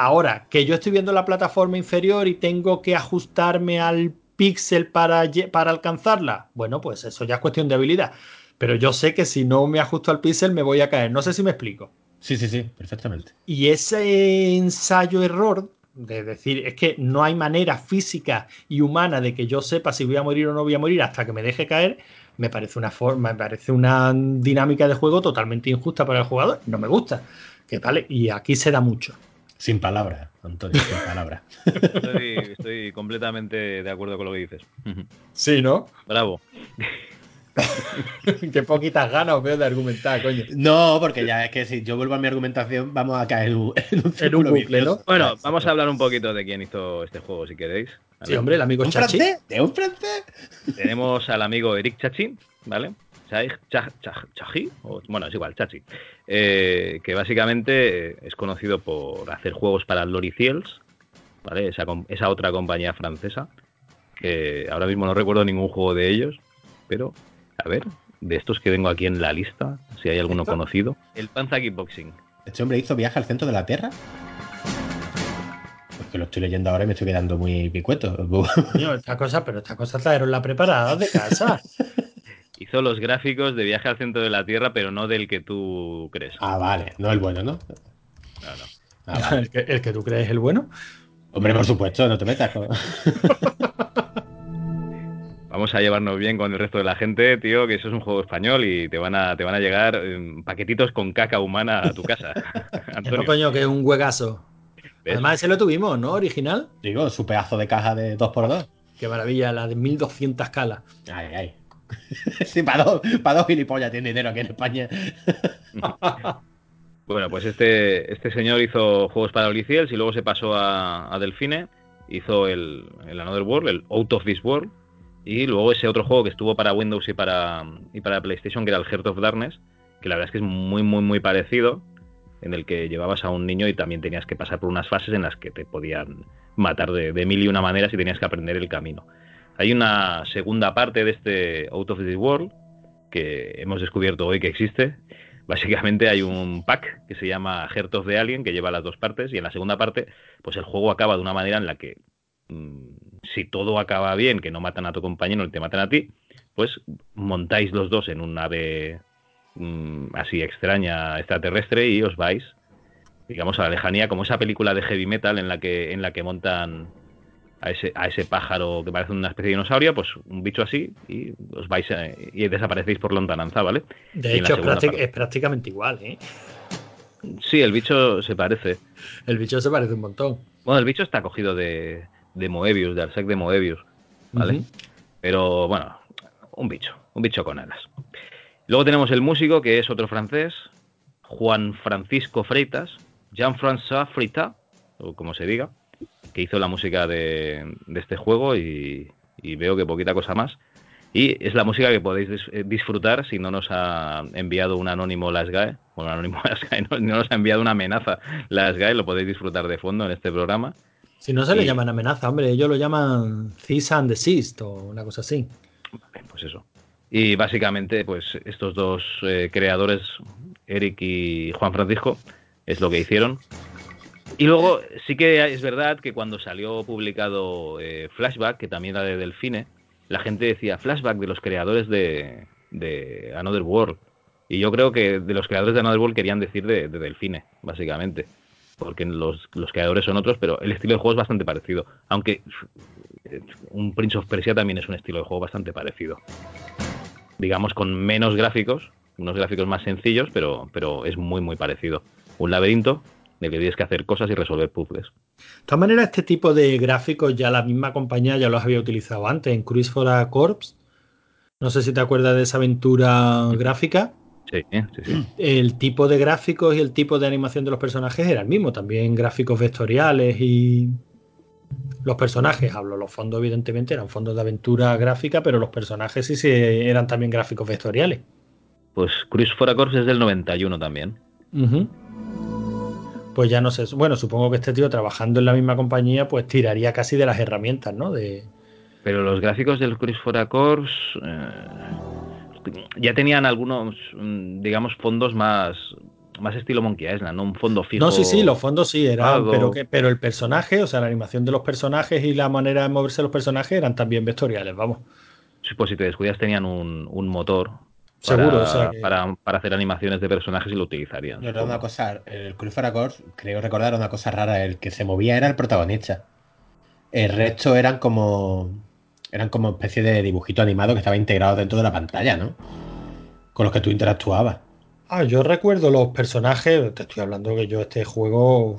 Ahora, que yo estoy viendo la plataforma inferior y tengo que ajustarme al píxel para, para alcanzarla, bueno, pues eso ya es cuestión de habilidad. Pero yo sé que si no me ajusto al píxel me voy a caer. No sé si me explico. Sí, sí, sí, perfectamente. Y ese ensayo-error de decir, es que no hay manera física y humana de que yo sepa si voy a morir o no voy a morir hasta que me deje caer, me parece una forma, me parece una dinámica de juego totalmente injusta para el jugador. No me gusta. Que vale, y aquí se da mucho. Sin palabras, Antonio, sin palabras. Estoy, estoy, completamente de acuerdo con lo que dices. Sí, ¿no? Bravo. [laughs] Qué poquitas ganas os veo de argumentar, coño. No, porque ya es que si yo vuelvo a mi argumentación, vamos a caer en un, en un bucle, ¿no? Bueno, vamos a hablar un poquito de quién hizo este juego, si queréis. Sí, hombre, el amigo ¿Un Chachi. francés? ¿De un francés? Tenemos al amigo Eric Chachi, ¿vale? Chachi, o, bueno, es igual, Chachi, eh, que básicamente es conocido por hacer juegos para Loriciels, ¿vale? Esa, esa, otra compañía francesa, que ahora mismo no recuerdo ningún juego de ellos, pero a ver, de estos que tengo aquí en la lista, si hay alguno conocido, el Panza Kickboxing. ¿Este hombre hizo viaje al centro de la Tierra? Pues que lo estoy leyendo ahora y me estoy quedando muy picueto. Coño, esta cosa, pero esta cosa trajeron la preparada de casa. [laughs] hizo los gráficos de viaje al centro de la Tierra, pero no del que tú crees. Ah, vale, no el bueno, ¿no? No, no. Ah, vale. [laughs] ¿El, que, ¿El, que, tú crees es el bueno? Hombre, por supuesto, no te metas. [laughs] Vamos a llevarnos bien con el resto de la gente, tío, que eso es un juego español y te van a, te van a llegar um, paquetitos con caca humana a tu casa. [laughs] Antonio. No, coño, que es un huegazo. ¿Ves? Además, ese lo tuvimos, ¿no? Original. Digo, su pedazo de caja de 2x2. Qué maravilla, la de 1200 calas. Ay, ay. [laughs] sí, para dos, para dos gilipollas tiene dinero aquí en España. [laughs] bueno, pues este, este señor hizo juegos para Oliciels y luego se pasó a, Delfine, hizo el, el, Another World, el Out of This World, y luego ese otro juego que estuvo para Windows y para, y para PlayStation, que era el Heart of Darkness, que la verdad es que es muy, muy, muy parecido, en el que llevabas a un niño y también tenías que pasar por unas fases en las que te podían matar de, de mil y una maneras y tenías que aprender el camino. Hay una segunda parte de este Out of the World que hemos descubierto hoy que existe. Básicamente hay un pack que se llama Heart of the Alien que lleva las dos partes y en la segunda parte pues el juego acaba de una manera en la que mmm, si todo acaba bien, que no matan a tu compañero y te matan a ti, pues montáis los dos en un nave mmm, así extraña extraterrestre y os vais digamos a la lejanía como esa película de heavy metal en la que en la que montan a ese, a ese pájaro que parece una especie de dinosaurio, pues un bicho así, y os vais y desaparecéis por lontananza, ¿vale? De hecho, es, prácticamente igual, ¿eh? Sí, el bicho se parece. El bicho se parece un montón. Bueno, el bicho está cogido de, de Moebius, de Arsec de Moebius, ¿vale? Pero bueno, un bicho, un bicho con alas. Luego tenemos el músico, que es otro francés, Juan Francisco Freitas, Jean-François Frita, o como se diga, que hizo la música de, este juego y, veo que poquita cosa más. Y es la música que podéis eh, disfrutar si no nos ha enviado un anónimo las GAE, bueno, anónimo [laughs] las GAE, no, nos ha enviado una amenaza las GAE, lo podéis disfrutar de fondo en este programa. Si no se le llaman amenaza, hombre, ellos lo llaman cease and desist o una cosa así. Pues eso. Y básicamente, pues estos dos eh, creadores, Eric y Juan Francisco, es lo que hicieron. Y luego sí que es verdad que cuando salió publicado eh, Flashback, que también era de Delfine, la gente decía Flashback de los creadores de, de Another World. Y yo creo que de los creadores de Another World querían decir de, Delfine, básicamente. Porque los, los, creadores son otros, pero el estilo de juego es bastante parecido. Aunque eh, un Prince of Persia también es un estilo de juego bastante parecido. Digamos con menos gráficos, unos gráficos más sencillos, pero, pero es muy, muy parecido. Un laberinto de que tienes que hacer cosas y resolver puzzles. De todas maneras, este tipo de gráficos ya la misma compañía ya los había utilizado antes en Cruise for a Corps. No sé si te acuerdas de esa aventura gráfica. Sí, sí, sí. El tipo de gráficos y el tipo de animación de los personajes era el mismo. También gráficos vectoriales y los personajes, hablo, los fondos evidentemente eran fondos de aventura gráfica, pero los personajes sí, sí eran también gráficos vectoriales. Pues Cruise for a Corps es del 91 también pues ya no sé. Bueno, supongo que este tío trabajando en la misma compañía, pues tiraría casi de las herramientas, ¿no? De... Pero los gráficos del Chris for Corps eh, ya tenían algunos, mm, digamos, fondos más más estilo Monkey Island, ¿no? Un fondo fijo. No, sí, sí, los fondos sí eran, pero, que, pero el personaje, o sea, la animación de los personajes y la manera de moverse los personajes eran también vectoriales, vamos. Sí, pues si te descuidas tenían un, un motor Seguro, para, para, hacer animaciones de personajes y lo utilizarían. No, una cosa, el Cruz creo recordar una cosa rara, el que se movía era el protagonista. El resto eran como eran como especie de dibujito animado que estaba integrado dentro de la pantalla, ¿no? Con los que tú interactuabas. Ah, yo recuerdo los personajes, te estoy hablando que yo este juego...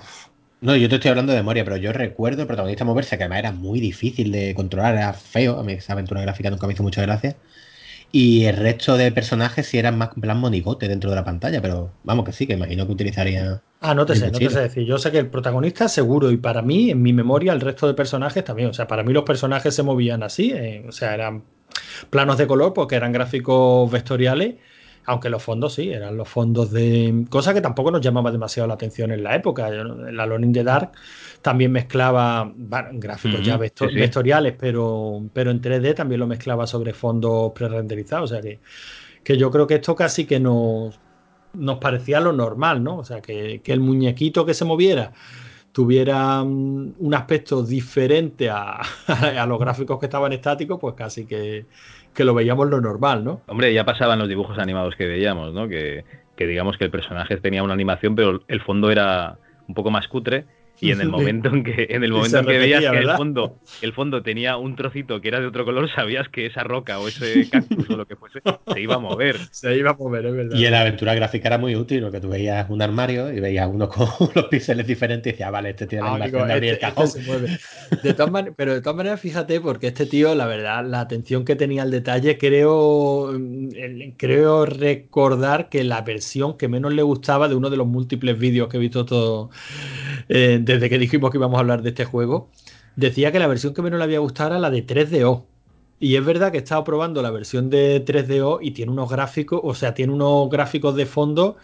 No, yo te estoy hablando de memoria, pero yo recuerdo el protagonista moverse, que además era muy difícil de controlar, era feo, a mí esa aventura gráfica nunca me hizo mucha gracia. Y el resto de personajes sí eran más en plan monigote dentro de la pantalla, pero vamos que sí, que imagino que utilizaría. Ah, no te sé, no te sé decir. Yo sé que el protagonista seguro, y para mí, en mi memoria, el resto de personajes también. O sea, para mí los personajes se movían así, eh, o sea, eran planos de color porque eran gráficos vectoriales aunque los fondos sí, eran los fondos de. Cosa que tampoco nos llamaba demasiado la atención en la época. El Alone in the Dark también mezclaba gráficos ya vectoriales, pero, pero en 3D también lo mezclaba sobre fondos pre-renderizados. O sea que, que yo creo que esto casi que nos, nos parecía lo normal, ¿no? O sea, que, que el muñequito que se moviera tuviera mm, un aspecto diferente a, [laughs] a, los gráficos que estaban estáticos, pues casi que, que lo veíamos lo normal, ¿no? Hombre, ya pasaban los dibujos animados que veíamos, ¿no? Que, que digamos que el personaje tenía una animación, pero el fondo era un poco más cutre y en el momento en que en el momento en que veías que el fondo el fondo tenía un trocito que era de otro color sabías que esa roca o ese [laughs] cactus o lo que fuese se iba a mover. Se iba a mover es verdad. Y en la aventura gráfica era muy útil porque tú veías un armario y veías uno con [laughs] los píxeles diferentes y decías vale este tiene la ah, animación de abrir el este, este cajón se mueve. De todas pero de todas maneras fíjate porque este tío la verdad la atención que tenía al detalle creo mm, creo recordar que la versión que menos le gustaba de uno de los múltiples vídeos que he visto todo eh, desde que dijimos que íbamos a hablar de este juego, decía que la versión que menos le había gustado era la de 3DO. Y es verdad que he estado probando la versión de 3DO y tiene unos gráficos, o sea, tiene unos gráficos de fondo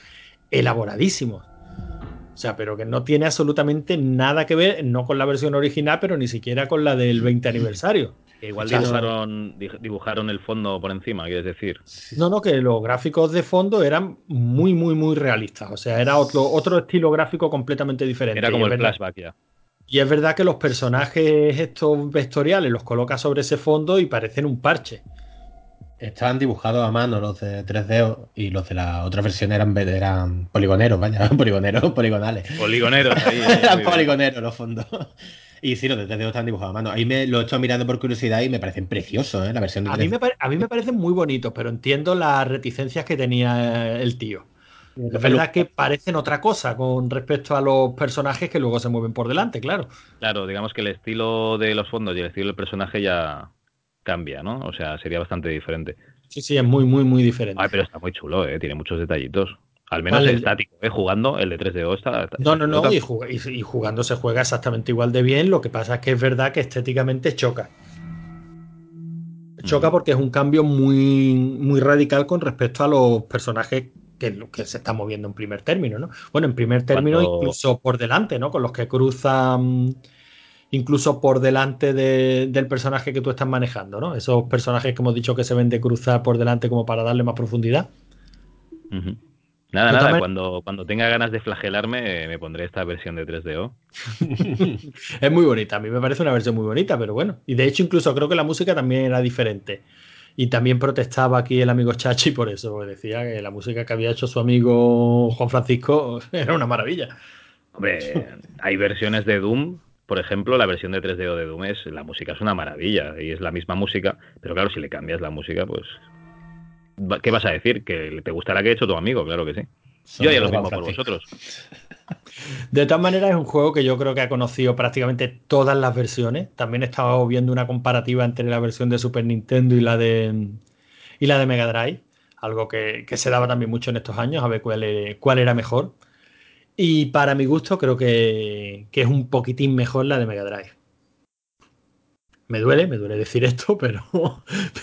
elaboradísimos. O sea, pero que no tiene absolutamente nada que ver, no con la versión original, pero ni siquiera con la del 20 aniversario. Igual dibujaron, dibujaron, el fondo por encima, quieres decir. No, no, que los gráficos de fondo eran muy, muy, muy realistas. O sea, era otro, otro estilo gráfico completamente diferente. Era como el flashback ya. Y es verdad que los personajes estos vectoriales los coloca sobre ese fondo y parecen un parche. Estaban dibujados a mano los de 3D y los de la otra versión eran, eran poligoneros, vaya, [laughs] poligoneros, poligonales. Poligoneros, ahí. [laughs] eran poligoneros los fondos. Y sí, los de 3DO están dibujados a mano. Ahí me lo he estado mirando por curiosidad y me parecen preciosos, ¿eh? La versión de a, mí me a mí me parecen muy bonitos, pero entiendo las reticencias que tenía el tío. Es verdad que parecen otra cosa con respecto a los personajes que luego se mueven por delante, claro. Claro, digamos que el estilo de los fondos y el estilo del personaje ya cambia, ¿no? O sea, sería bastante diferente. Sí, sí, es muy, muy, muy diferente. Ay, pero está muy chulo, ¿eh? Tiene muchos detallitos. Al menos el estático, ¿eh? Jugando, el de 3DO está... no, no, no, y, y, jugando se juega exactamente igual de bien, lo que pasa es que es verdad que estéticamente choca. Choca porque es un cambio muy, muy radical con respecto a los personajes que, que se están moviendo en primer término, ¿no? Bueno, en primer término incluso por delante, ¿no? Con los que cruzan incluso por delante del personaje que tú estás manejando, ¿no? Esos personajes que hemos dicho que se ven de cruzar por delante como para darle más profundidad. Nada, nada, cuando, cuando tenga ganas de flagelarme me pondré esta versión de 3DO. [laughs] es muy bonita, a mí me parece una versión muy bonita, pero bueno. Y de hecho incluso creo que la música también era diferente. Y también protestaba aquí el amigo Chachi por eso, porque decía que la música que había hecho su amigo Juan Francisco [laughs] era una maravilla. Hombre, hay versiones de Doom, por ejemplo, la versión de 3DO de Doom es, la música es una maravilla y es la misma música, pero claro, si le cambias la música, pues ¿qué vas a decir? ¿Que te gustará que he hecho tu amigo? Claro que sí. Yo haría lo mismo por vosotros. [laughs] De todas maneras, es un juego que yo creo que ha conocido prácticamente todas las versiones. También he estado viendo una comparativa entre la versión de Super Nintendo y la de, y la de Mega Drive. Algo que, se daba también mucho en estos años, a ver cuál, cuál era mejor. Y para mi gusto, creo que, que es un poquitín mejor la de Mega Drive. Me duele, me duele decir esto, [laughs] pero,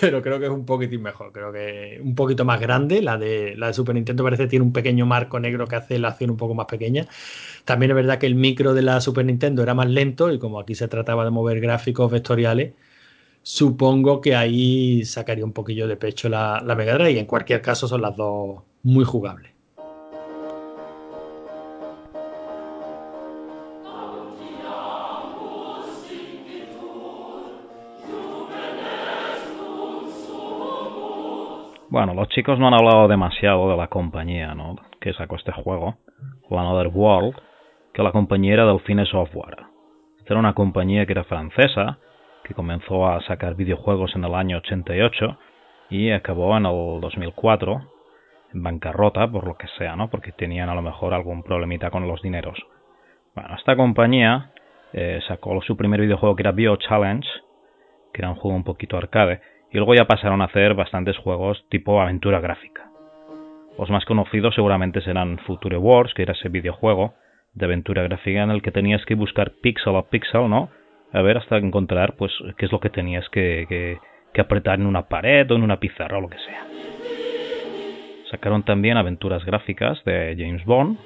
pero creo que es un poquitín mejor. Creo que un poquito más grande. La de, la de Super Nintendo parece que tiene un pequeño marco negro que hace la acción un poco más pequeña. También es verdad que el micro de la Super Nintendo era más lento y como aquí se trataba de mover gráficos vectoriales, supongo que ahí sacaría un poquillo de pecho la, la Mega Drive y en cualquier caso son las dos muy jugables. Bueno, los chicos no han hablado demasiado de la compañía, ¿no? Que sacó este juego, Another World, que la compañía era Delfine Software. Esta era una compañía que era francesa, que comenzó a sacar videojuegos en el año 88 y acabó en el 2004 en bancarrota, por lo que sea, ¿no? Porque tenían a lo mejor algún problemita con los dineros. Bueno, esta compañía eh, sacó su primer videojuego que era Bio Challenge, que era un juego un poquito arcade, y luego ya pasaron a hacer bastantes juegos tipo aventura gráfica. Los más conocidos seguramente serán Future Wars, que era ese videojuego de aventura gráfica en el que tenías que buscar pixel a pixel, ¿no? A ver hasta encontrar, pues, qué es lo que tenías que, que apretar en una pared o en una pizarra o lo que sea. Sacaron también aventuras gráficas de James Bond.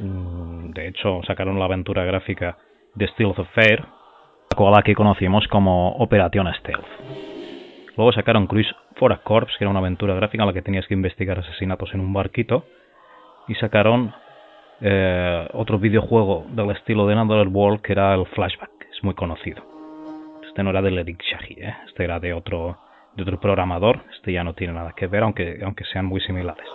Mm, de hecho, sacaron la aventura gráfica de Stealth of Fair, la que conocimos como Operación Stealth. Luego sacaron Cruise for a Corps, que era una aventura gráfica en la que tenías que investigar asesinatos en un barquito. Y sacaron eh, otro videojuego del estilo de Another World, que era el Flashback, es muy conocido. Este no era de Eric Shahi, ¿eh? este era de otro, de otro programador, este ya no tiene nada que ver, aunque, aunque sean muy similares.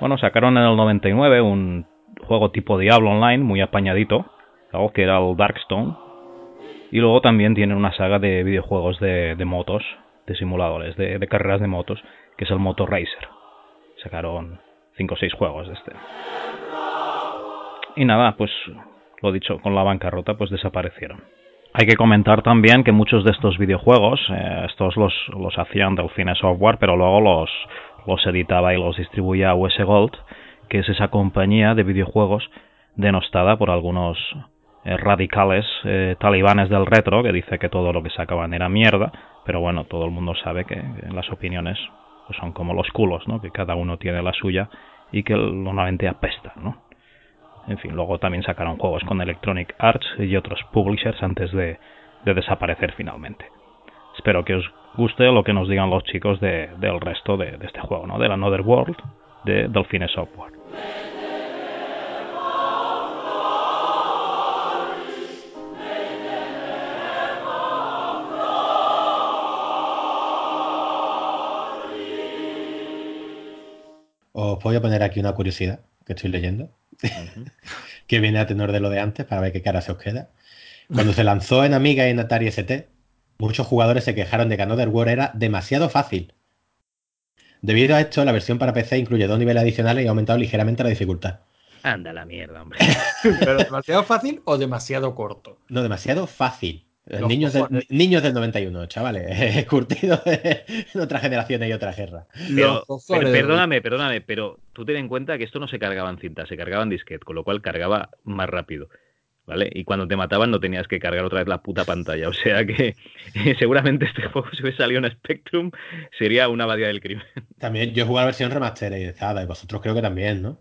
Bueno, sacaron en el 99 un juego tipo Diablo Online, muy apañadito, algo que era el Darkstone, y luego también tienen una saga de videojuegos de, motos, de simuladores, de, carreras de motos, que es el Moto Racer. Sacaron 5 o 6 juegos de este. Y nada, pues lo dicho, con la bancarrota pues desaparecieron. Hay que comentar también que muchos de estos videojuegos, eh, estos los, los hacían Delfine Software, pero luego los, los editaba y los distribuía US Gold, que es esa compañía de videojuegos denostada por algunos radicales eh, talibanes del retro que dice que todo lo que sacaban era mierda, pero bueno, todo el mundo sabe que, las opiniones pues son como los culos, ¿no? que cada uno tiene la suya y que normalmente apesta. ¿no? En fin, luego también sacaron juegos con Electronic Arts y otros publishers antes de, desaparecer finalmente. Espero que os guste lo que nos digan los chicos del resto de, de este juego, ¿no? del Another World de Delfine Software. Os voy a poner aquí una curiosidad que estoy leyendo. [laughs] que viene a tenor de lo de antes para ver qué cara se os queda. Cuando se lanzó en Amiga y en Atari ST, muchos jugadores se quejaron de que Another World era demasiado fácil. Debido a esto, la versión para PC incluye dos niveles adicionales y ha aumentado ligeramente la dificultad. Anda la mierda, hombre. [laughs] ¿Pero demasiado fácil o demasiado corto? No, demasiado fácil. Los Niños del, niños del 91, chavales. [laughs] Curtidos [laughs] en otras generaciones y. Pero, pero de- perdóname, perdóname, pero tú ten en cuenta que esto no se cargaba en cinta, se cargaba en disquete, con lo cual cargaba más rápido. ¿Vale? Y cuando te mataban no tenías que cargar otra vez la puta pantalla. O sea que [laughs] seguramente este juego, si hubiese salido en Spectrum, sería una abadía del crimen. También yo he jugado la versión remasterizada y vosotros creo que también, ¿no?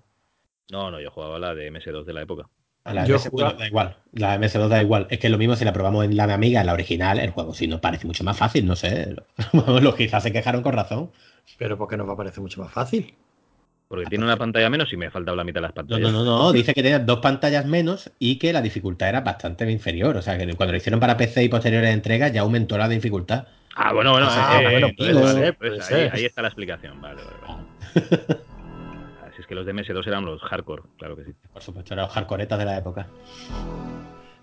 No, no, yo jugaba la de MS2 de la época. A La Yo MS2 jugaba- da igual. La MS2 da igual. Es que lo mismo si la probamos en la amiga, en la original, el juego sí nos parece mucho más fácil, no sé. [laughs] Los quizás se quejaron con razón. Pero porque nos va a parecer mucho más fácil. Porque tiene una pantalla menos y me falta la mitad de las No, pantallas. no, no, no. Dice que tenía dos pantallas menos y que la dificultad era bastante inferior. O sea, que cuando lo hicieron para PC y posteriores entregas ya aumentó la dificultad. Ah, bueno, bueno, Ah, eh, bueno, eh, vale, pues ahí, ahí está la explicación. Vale, vale, vale. [laughs] Que los de MS2 eran los hardcore, claro que sí. Por supuesto, eran los hardcoretas de la época.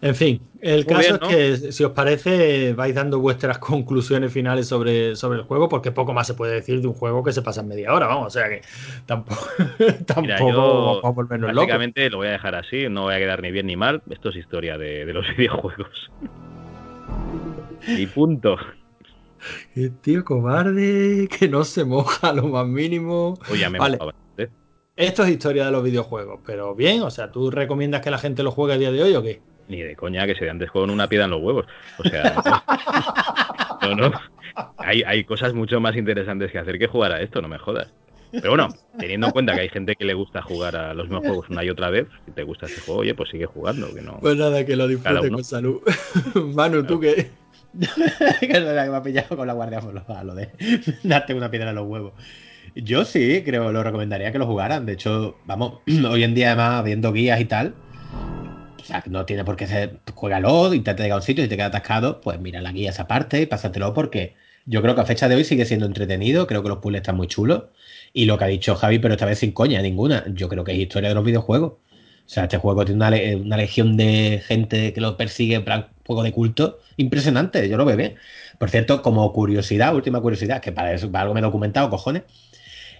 En fin, el Muy caso bien, es que si os parece vais dando vuestras [laughs] conclusiones finales sobre, sobre el juego, porque poco más se puede decir de un juego que se pasa en media hora, vamos, o sea que tampoco, [laughs] tampoco Mira, vamos a volvernos locos. básicamente lo voy a dejar así, no voy a quedar ni bien ni mal. Esto es historia de, de los [laughs] videojuegos. Y punto. Qué tío cobarde, que no se moja lo más mínimo. Oye, me Vale. mojaba. Esto es historia de los videojuegos, pero bien, o sea, ¿tú recomiendas que la gente lo juegue a día de hoy o qué? Ni de coña que se de antes con una piedra en los huevos. O sea, [laughs] no, no. Hay, hay cosas mucho más interesantes que hacer que jugar a esto, no me jodas. Pero bueno, teniendo en cuenta que hay gente que le gusta jugar a los mismos juegos una y otra vez, si te gusta este juego, oye, pues sigue jugando, que no. Pues nada, que lo disfrute con salud. [laughs] Manu, ¿tú qué? [laughs] que es verdad que me ha pillado con la guardia por lo, a lo de darte una piedra en los huevos. Yo sí, creo, lo recomendaría que lo jugaran. De hecho, vamos, [clears throat] hoy en día además viendo guías y tal, o sea, no tiene por qué ser, juégalo, intenta llegar a un sitio y te queda atascado, pues mira la guía esa parte y pásatelo porque yo creo que a fecha de hoy sigue siendo entretenido, creo que los puzzles están muy chulos. Y lo que ha dicho Javi, pero esta vez sin coña ninguna, yo creo que es historia de los videojuegos. O sea, este juego tiene una, le- una legión de gente que lo persigue plan juego de culto impresionante, yo lo veo bien. Por cierto, como curiosidad, última curiosidad, que para eso para algo me he documentado, cojones,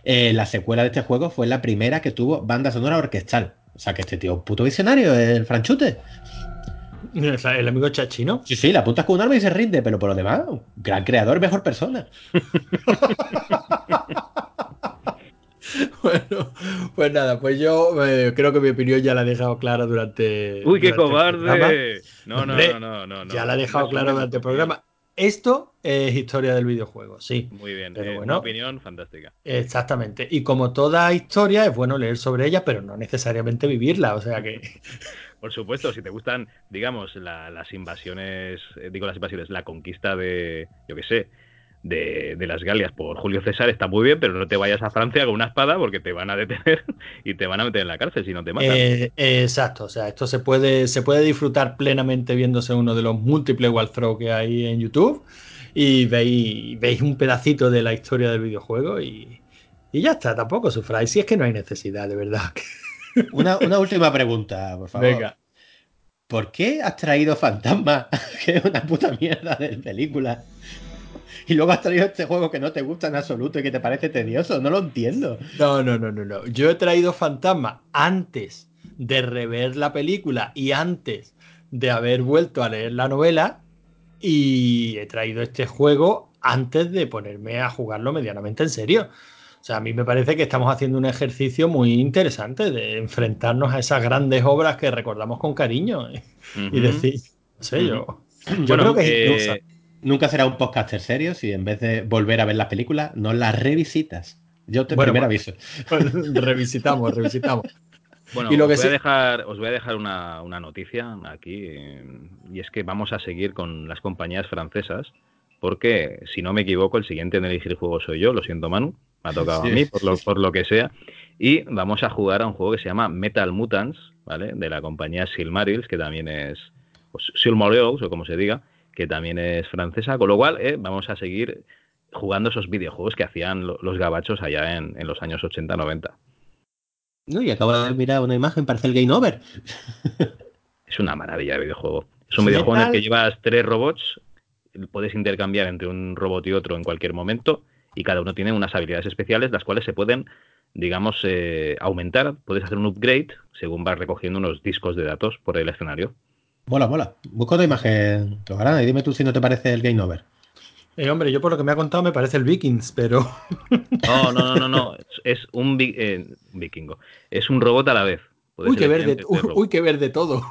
eh, la secuela de este juego fue la primera que tuvo banda sonora orquestal. O sea, que este tío es un puto visionario, el franchute. El amigo Chachino. Sí, sí, la apuntas con un arma y se rinde, pero por lo demás, gran creador, mejor persona. [laughs] Bueno, pues nada, pues yo eh, creo que mi opinión ya la he dejado clara durante. ¡Uy, qué durante el programa. cobarde! No, no, Hombre, no, no, no, no. Ya la he dejado Más o clara durante el programa. Esto es historia del videojuego, sí. Muy bien, Pero eh, bueno. una opinión fantástica. Exactamente. Y como toda historia, es bueno leer sobre ella, pero no necesariamente vivirla. O sea que. [laughs] Por supuesto, si te gustan, digamos, la- las invasiones, eh, digo las invasiones, la conquista de, yo qué sé, de, de las Galias por Julio César está muy bien, pero no te vayas a Francia con una espada porque te van a detener [laughs] y te van a meter en la cárcel si no te matan. Eh, exacto, o sea, esto se puede, se puede disfrutar plenamente viéndose uno de los múltiples walkthrough que hay en YouTube y veis, veis un pedacito de la historia del videojuego y, y ya está, tampoco sufráis, si es que no hay necesidad, de verdad. [laughs] Una, una última pregunta, por favor. Venga. ¿Por qué has traído Fantasma, [laughs] que es una puta mierda de película? [laughs] Y luego has traído este juego que no te gusta en absoluto y que te parece tedioso. No lo entiendo. No, no, no, no, no. Yo he traído Fantasma antes de rever la película y antes de haber vuelto a leer la novela y he traído este juego antes de ponerme a jugarlo medianamente en serio. O sea, a mí me parece que estamos haciendo un ejercicio muy interesante de enfrentarnos a esas grandes obras que recordamos con cariño y decir, no sé, yo, yo Bueno, creo que es eh, Nunca será un podcaster serio si en vez de volver a ver las películas, no las revisitas. Yo te Bueno, primer bueno. aviso. [laughs] revisitamos, revisitamos. [laughs] Bueno, Y lo os, que voy sí- a dejar, os voy a dejar una, una noticia aquí, eh, y es que vamos a seguir con las compañías francesas, porque si no me equivoco, el siguiente en elegir juego soy yo, lo siento Manu, me ha tocado Sí. a mí, por lo, por lo que sea, y vamos a jugar a un juego que se llama Metal Mutants, ¿vale? De la compañía Silmarils, que también es, pues, Silmarils, o como se diga, que también es francesa, con lo cual eh, vamos a seguir jugando esos videojuegos que hacían lo- los gabachos allá en, en los años 80-90. No, y acabo de mirar una imagen, parece el Game Over. es una maravilla de videojuego. Es un videojuego en el que llevas tres robots, puedes intercambiar entre un robot y otro en cualquier momento, y cada uno tiene unas habilidades especiales, las cuales se pueden, digamos, eh, aumentar. Puedes hacer un upgrade según vas recogiendo unos discos de datos por el escenario. Mola, mola. Busca otra imagen, y dime tú si no te parece el Game Over. Eh, hombre, yo por lo que me ha contado me parece el Vikings, pero. [laughs] No, no, no, no, Es un eh, vikingo. Es un robot a la vez. uy qué, verde, uy, qué verde todo.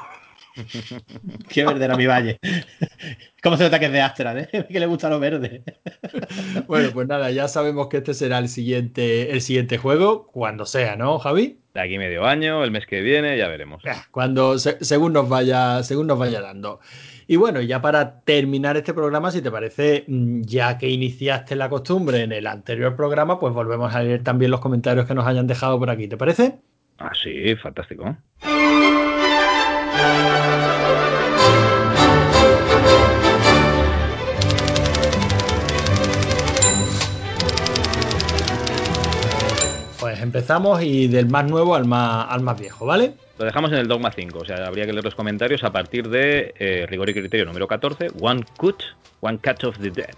Qué verde era mi valle. ¿Cómo se nota que es de Astra, eh? que le gusta lo verde. bueno, pues nada, ya sabemos que este será el siguiente, el siguiente juego, cuando sea, ¿no, Javi? De aquí medio año, el mes que viene, ya veremos. Cuando, según nos vaya, según nos vaya dando. Y bueno, ya para terminar este programa, si te parece, mm, ya que iniciaste la costumbre en el anterior programa, pues volvemos a leer también los comentarios que nos hayan dejado por aquí. ¿Te parece? Ah, sí, fantástico. Pues empezamos y del más nuevo al más, al más viejo, ¿vale? Lo dejamos en el Dogma 5, o sea, habría que leer los comentarios a partir de eh, rigor y criterio número 14, One Cut, One Cut of the Dead.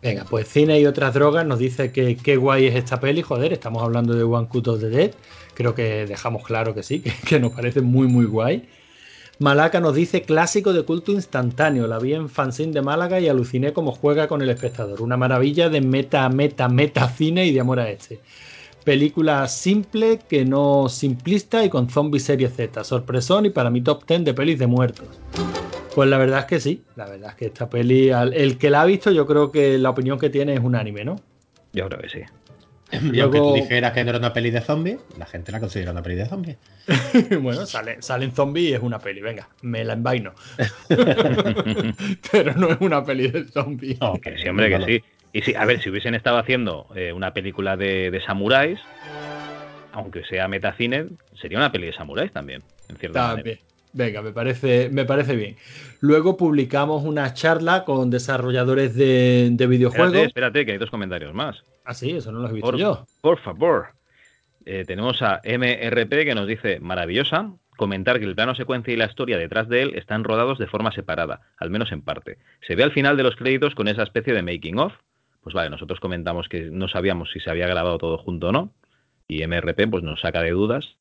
Venga, pues cine y otras drogas nos dice que qué guay es esta peli, joder, estamos hablando de One Cut of the Dead, creo que dejamos claro que sí, [laughs] que, nos parece muy muy guay. Malaca nos dice clásico de culto instantáneo, la vi en fanzine de Málaga y aluciné como juega con el espectador, una maravilla de meta, meta, meta cine y de amor a este. Película simple, que no simplista y con zombies serie Z. Sorpresón y para mi top 10 de pelis de muertos. Pues la verdad es que sí. La verdad es que esta peli, el que la ha visto, yo creo que la opinión que tiene es un anime, ¿no? Yo creo que sí. Y aunque tú dijeras que no era una peli de zombies, la gente la considera una peli de zombies. [laughs] bueno, sale, salen zombies y es una peli, venga, me la envaino. [laughs] Pero no es una peli de zombies. No, que sí, hombre, que sí. Y sí, a ver, si hubiesen estado haciendo eh, una película de, samuráis, aunque sea metacine, sería una peli de samuráis también, en cierta manera. Venga, me parece, me parece bien. Luego publicamos una charla con desarrolladores de, videojuegos. Espérate, espérate, que hay dos comentarios más. Ah, sí, eso no lo he visto yo. Por favor. Eh, tenemos a MRP que nos dice, maravillosa, comentar que el plano secuencia y la historia detrás de él están rodados de forma separada, al menos en parte. Se ve al final de los créditos con esa especie de making of, pues vale, nosotros comentamos que no sabíamos si se había grabado todo junto o no, y MRP pues nos saca de dudas.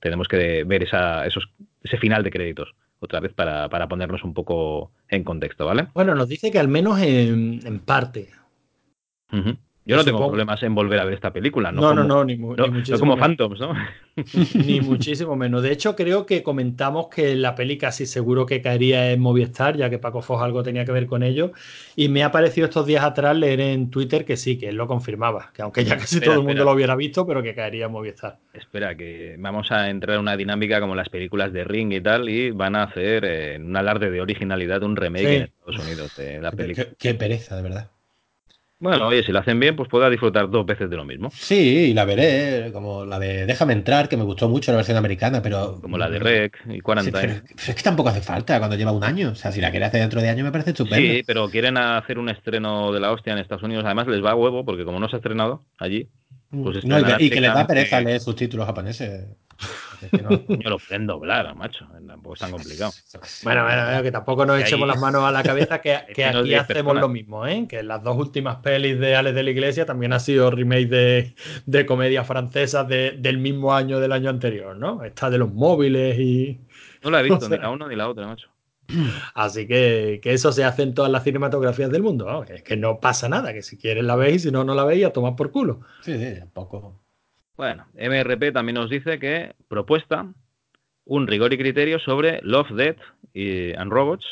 Tenemos que ver esa, esos, ese final de créditos otra vez para, ponernos un poco en contexto, ¿vale? Bueno, nos dice que al menos en, parte. Yo no tengo problemas en volver a ver esta película. No, no, no, ni, muchísimo como Phantoms, ¿no? [laughs] ni muchísimo menos. De hecho, creo que comentamos que la peli casi seguro que caería en Movistar, ya que Paco Fos algo tenía que ver con ello. Y me ha parecido estos días atrás leer en Twitter que sí, que él lo confirmaba. Que aunque ya casi todo el mundo lo hubiera visto, pero que caería en Movistar. Espera, que vamos a entrar en una dinámica como las películas de Ring y tal, y van a hacer eh, un alarde de originalidad un remake en Estados Unidos de la película. qué pereza, de verdad. Bueno, oye, si lo hacen bien, pues pueda disfrutar dos veces de lo mismo. Sí, y la veré, como la de Déjame entrar, que me gustó mucho la versión americana, pero. Como la de Rec y Quarantine. es que tampoco hace falta cuando lleva un año. O sea, si la quiere hacer dentro de año me parece estupendo. Sí, pero quieren hacer un estreno de la hostia en Estados Unidos. Además, les va a huevo, porque como no se ha estrenado allí. Pues y, que, les da pereza leer subtítulos japoneses. Yo [laughs] lo pueden doblar, macho. Tampoco es tan complicado. [laughs] Bueno, bueno, que tampoco nos echemos las manos a la cabeza que, [laughs] aquí hacemos lo mismo, ¿eh? Que las dos últimas pelis de Alex de la Iglesia también ha sido remake de, de comedias francesas del mismo año del año anterior, ¿no? Esta de los móviles y. No la he visto, ni la una ni la otra, macho. [clears throat] Así que, eso se hace en todas las cinematografías del mundo. Es que no pasa nada, que si quieres la veis, si no, no la veis, a tomar por culo. Sí, sí, poco. Bueno, MRP también nos dice que propuesta un rigor y criterio sobre Love, Death y, and Robots.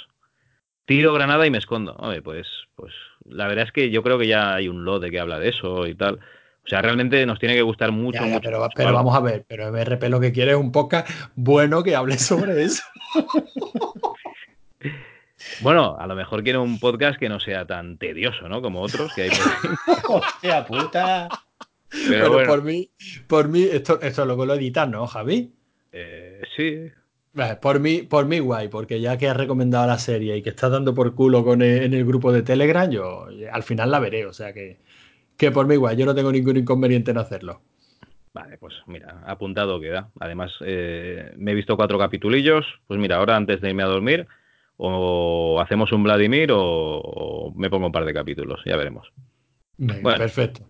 Tiro granada y me escondo. pues, pues la verdad es que yo creo que ya hay un lot de que habla de eso y tal. O sea, realmente nos tiene que gustar mucho. pero, pero vamos a ver, pero MRP lo que quiere es un podcast bueno que hable sobre eso. [laughs] Bueno, a lo mejor quiere un podcast que no sea tan tedioso, ¿no? Como otros que hay por [laughs] Hostia puta. Pero por mí, por mí, esto, esto luego lo editas, ¿no, Javi? Eh, sí. Por mí, por mí guay, porque ya que has recomendado la serie y que estás dando por culo con en el grupo de Telegram, yo al final la veré, o sea que, que por mí guay, yo no tengo ningún inconveniente en hacerlo. Vale, pues mira, apuntado queda. Además, eh, me he visto cuatro capitulillos. Pues mira, ahora antes de irme a dormir, o hacemos un Vladimir o, me pongo un par de capítulos, ya veremos. bueno, perfecto.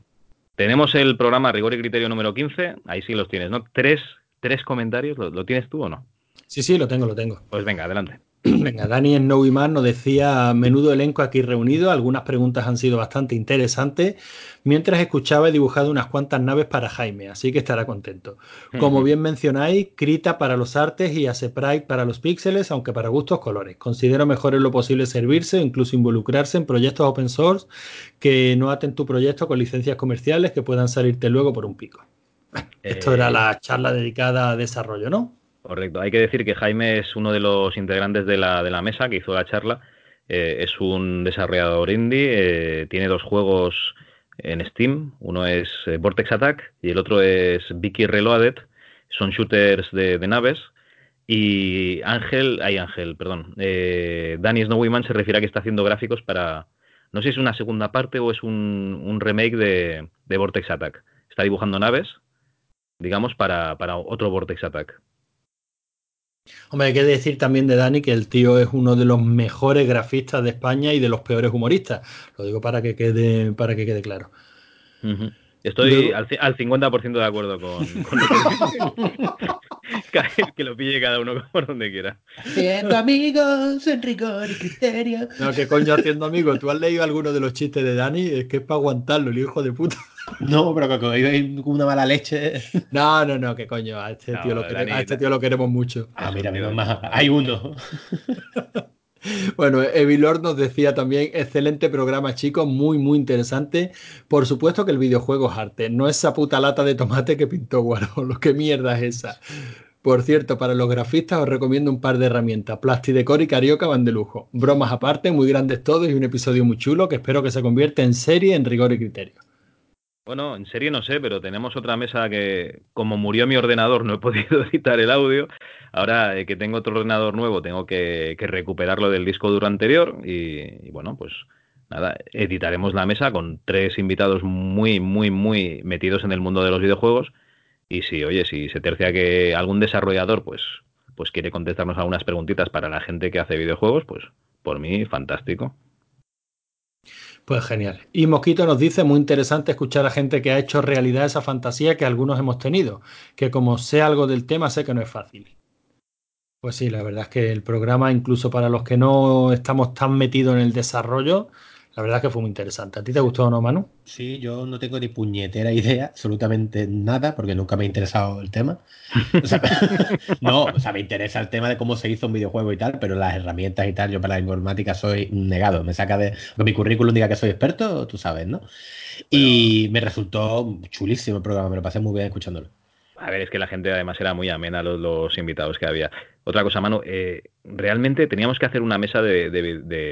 Tenemos el programa Rigor y Criterio número 15, ahí sí los tienes, ¿no? Tres, tres comentarios, ¿lo tienes tú o no? Sí, sí, lo tengo, lo tengo. Pues venga, adelante. [clears throat] Venga, Dani en No Man nos decía menudo elenco aquí reunido, algunas preguntas han sido bastante interesantes, mientras escuchaba y dibujado unas cuantas naves para Jaime, así que estará contento. Como bien mencionáis, Krita para los artes y Aseprite para los píxeles, aunque para gustos colores. Considero mejor en lo posible servirse o incluso involucrarse en proyectos open source que no aten tu proyecto con licencias comerciales que puedan salirte luego por un pico. Esto era eh, la charla dedicada a desarrollo, ¿no? Correcto. Hay que decir que Jaime es uno de los integrantes de la, de la mesa que hizo la charla. Eh, es un desarrollador indie, eh, tiene dos juegos en Steam. Uno es eh, Vortex Attack y el otro es Vicky Reloaded. Son shooters de, naves. Y Ángel, ay Ángel, perdón, Danny Snowyman se refiere a que está haciendo gráficos para, no sé si es una segunda parte o es un, un remake de, de, Vortex Attack. Está dibujando naves, digamos, para, para otro Vortex Attack. Hombre, hay que decir también de Dani que el tío es uno de los mejores grafistas de España y de los peores humoristas. Lo digo para que quede, para que quede claro. Estoy al, 50% de acuerdo con, [laughs] [laughs] que, lo pille cada uno por donde quiera. Haciendo amigos en rigor y criterio. No, que coño haciendo amigos. ¿Tú has leído alguno de los chistes de Dani? Es que es para aguantarlo, el hijo de puta. No, pero que hay una mala leche. No, no, no, que coño, a este, tío, lo queremos, a este tío lo queremos mucho. Ah, mira, mira, más. Hay uno. [laughs] Bueno, Evilord nos decía también, excelente programa, chicos, muy, muy interesante. Por supuesto que el videojuego es arte, no esa puta lata de tomate que pintó [laughs] Lo que mierda es esa? Por cierto, para los grafistas os recomiendo un par de herramientas. Plastidecor y Carioca van de lujo. Bromas aparte, muy grandes todos y un episodio muy chulo que espero que se convierta en serie en rigor y criterio. Bueno, en serie no sé, pero tenemos otra mesa que, como murió mi ordenador, no he podido [laughs] editar el audio. Ahora eh, que tengo otro ordenador nuevo, tengo que, recuperarlo del disco duro anterior. Y, bueno, pues nada, editaremos la mesa con tres invitados muy, muy, muy metidos en el mundo de los videojuegos. Y si, oye, si se tercia que algún desarrollador, pues, pues quiere contestarnos algunas preguntitas para la gente que hace videojuegos, pues por mí, fantástico. Pues genial. Y Mosquito nos dice, muy interesante escuchar a gente que ha hecho realidad esa fantasía que algunos hemos tenido, que como sé algo del tema, sé que no es fácil. Pues sí, la verdad es que el programa, incluso para los que no estamos tan metidos en el desarrollo, la verdad es que fue muy interesante. ¿A ti te gustó o no, Manu? Sí, yo no tengo ni puñetera idea, absolutamente nada, porque nunca me ha interesado el tema. [laughs] no, o sea, me interesa el tema de cómo se hizo un videojuego y tal, pero las herramientas y tal, yo para la informática soy negado. Me saca de. Que mi currículum diga que soy experto, tú sabes, ¿no? Y me resultó chulísimo el programa, me lo pasé muy bien escuchándolo. A ver, es que la gente además era muy amena, los, los invitados que había. Otra cosa, Manu, eh, realmente teníamos que hacer una mesa de,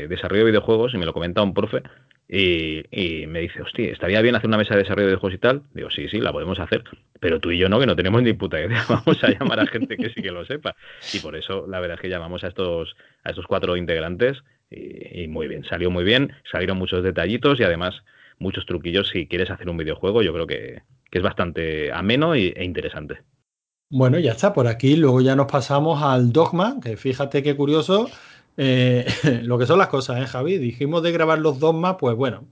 desarrollo de videojuegos, y me lo comenta un profe, y, me dice, hostia, estaría bien hacer una mesa de desarrollo de videojuegos y tal. Digo, sí, sí, la podemos hacer, pero tú y yo no, que no tenemos ni puta idea. [laughs] Vamos a llamar a gente que sí que lo sepa. Y por eso, la verdad es que llamamos a estos, a estos cuatro integrantes, y, muy bien, salió muy bien, salieron muchos detallitos y además muchos truquillos si quieres hacer un videojuego, yo creo que, que es bastante ameno e interesante. Bueno, ya está, por aquí luego ya nos pasamos al dogma, que fíjate qué curioso eh, [laughs] lo que son las cosas, ¿eh, Javi? Dijimos de grabar los dogmas, pues bueno,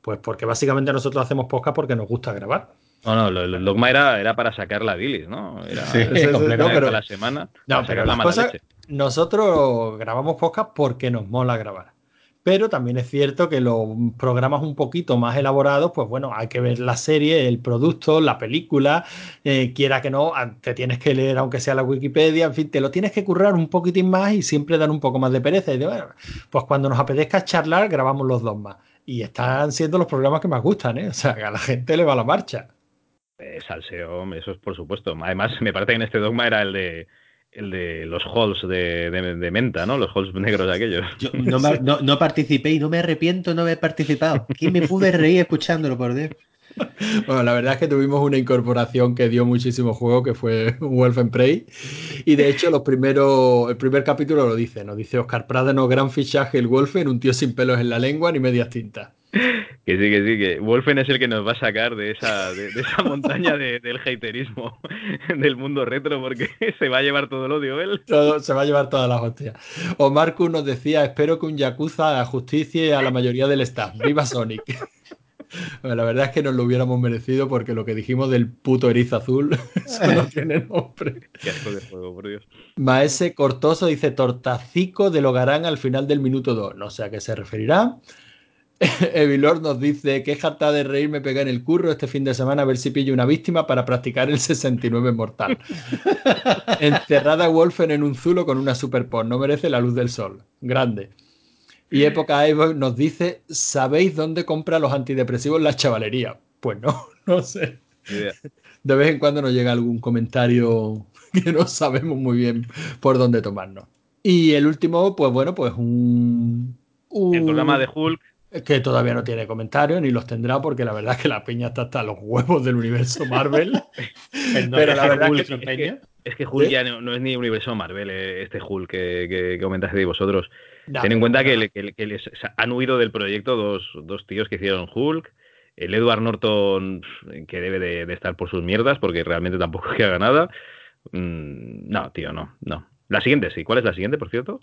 pues porque básicamente nosotros hacemos podcast porque nos gusta grabar. No, no, el dogma era, era para sacar la bilis, ¿no? Era sí, [laughs] pero, la semana. No, pero las cosas, nosotros grabamos podcast porque nos mola grabar pero también es cierto que los programas un poquito más elaborados, pues bueno, hay que ver la serie, el producto, la película, eh, quiera que no, te tienes que leer aunque sea la Wikipedia, en fin, te lo tienes que currar un poquitín más y siempre dan un poco más de pereza. Y de, bueno, pues cuando nos apetezca charlar, grabamos los dos más. Y están siendo los programas que más gustan, ¿eh? O sea, que a la gente le va la marcha. Eh, salseo, eso es por supuesto. Además, me parece que en este dogma era el de el de los halls de, menta, ¿no? Los halls negros aquellos. Yo no, participé y no me arrepiento no haber participado. ¿Quién me pude reír escuchándolo, por Dios? Bueno, la verdad es que tuvimos una incorporación que dio muchísimo juego, que fue Wolfenprey. Y de hecho, los primeros, el primer capítulo lo dice, nos dice Oscar Pradeno, gran fichaje el Wolfen, un tío sin pelos en la lengua ni medias tintas. Que sí, que sí, que Wolfen es el que nos va a sacar de esa, de, esa montaña del haterismo [laughs] del mundo retro, porque [laughs] se va a llevar todo el odio él. se va a llevar todas las hostias. O Marcus nos decía, espero que un Yakuza justicie a la mayoría del staff. ¡Viva Sonic! [laughs] la verdad es que nos lo hubiéramos merecido porque lo que dijimos del puto erizo azul, eso no tiene nombre. Qué asco de juego, por Dios. Maese Cortoso dice tortacico de Logarán al final del minuto 2. No sé a qué se referirá. [laughs] Evilor nos dice que jarta de reír me pega en el curro este fin de semana a ver si pillo una víctima para practicar el 69 mortal. [laughs] Encerrada Wolfen en un zulo con una superpor, no merece la luz del sol. Grande. Y Época Evo nos dice, ¿sabéis dónde compra los antidepresivos la chavalería? Pues no, [laughs] no sé. De vez en cuando nos llega algún comentario que no sabemos muy bien por dónde tomarnos. Y el último, pues bueno, pues un... El programa de Hulk que todavía no tiene comentarios ni los tendrá porque la verdad es que la peña está hasta los huevos del universo Marvel. [laughs] pero la verdad es que, es que Hulk ya no, es ni universo Marvel, eh, este Hulk que, que, comentaste de vosotros. Ten en cuenta que, les han huido del proyecto dos, dos, tíos que hicieron Hulk. El Edward Norton, que debe de, estar por sus mierdas, porque realmente tampoco [laughs] que haga nada. Mm, no, tío, no, no. La siguiente, sí. ¿Cuál es la siguiente, por cierto?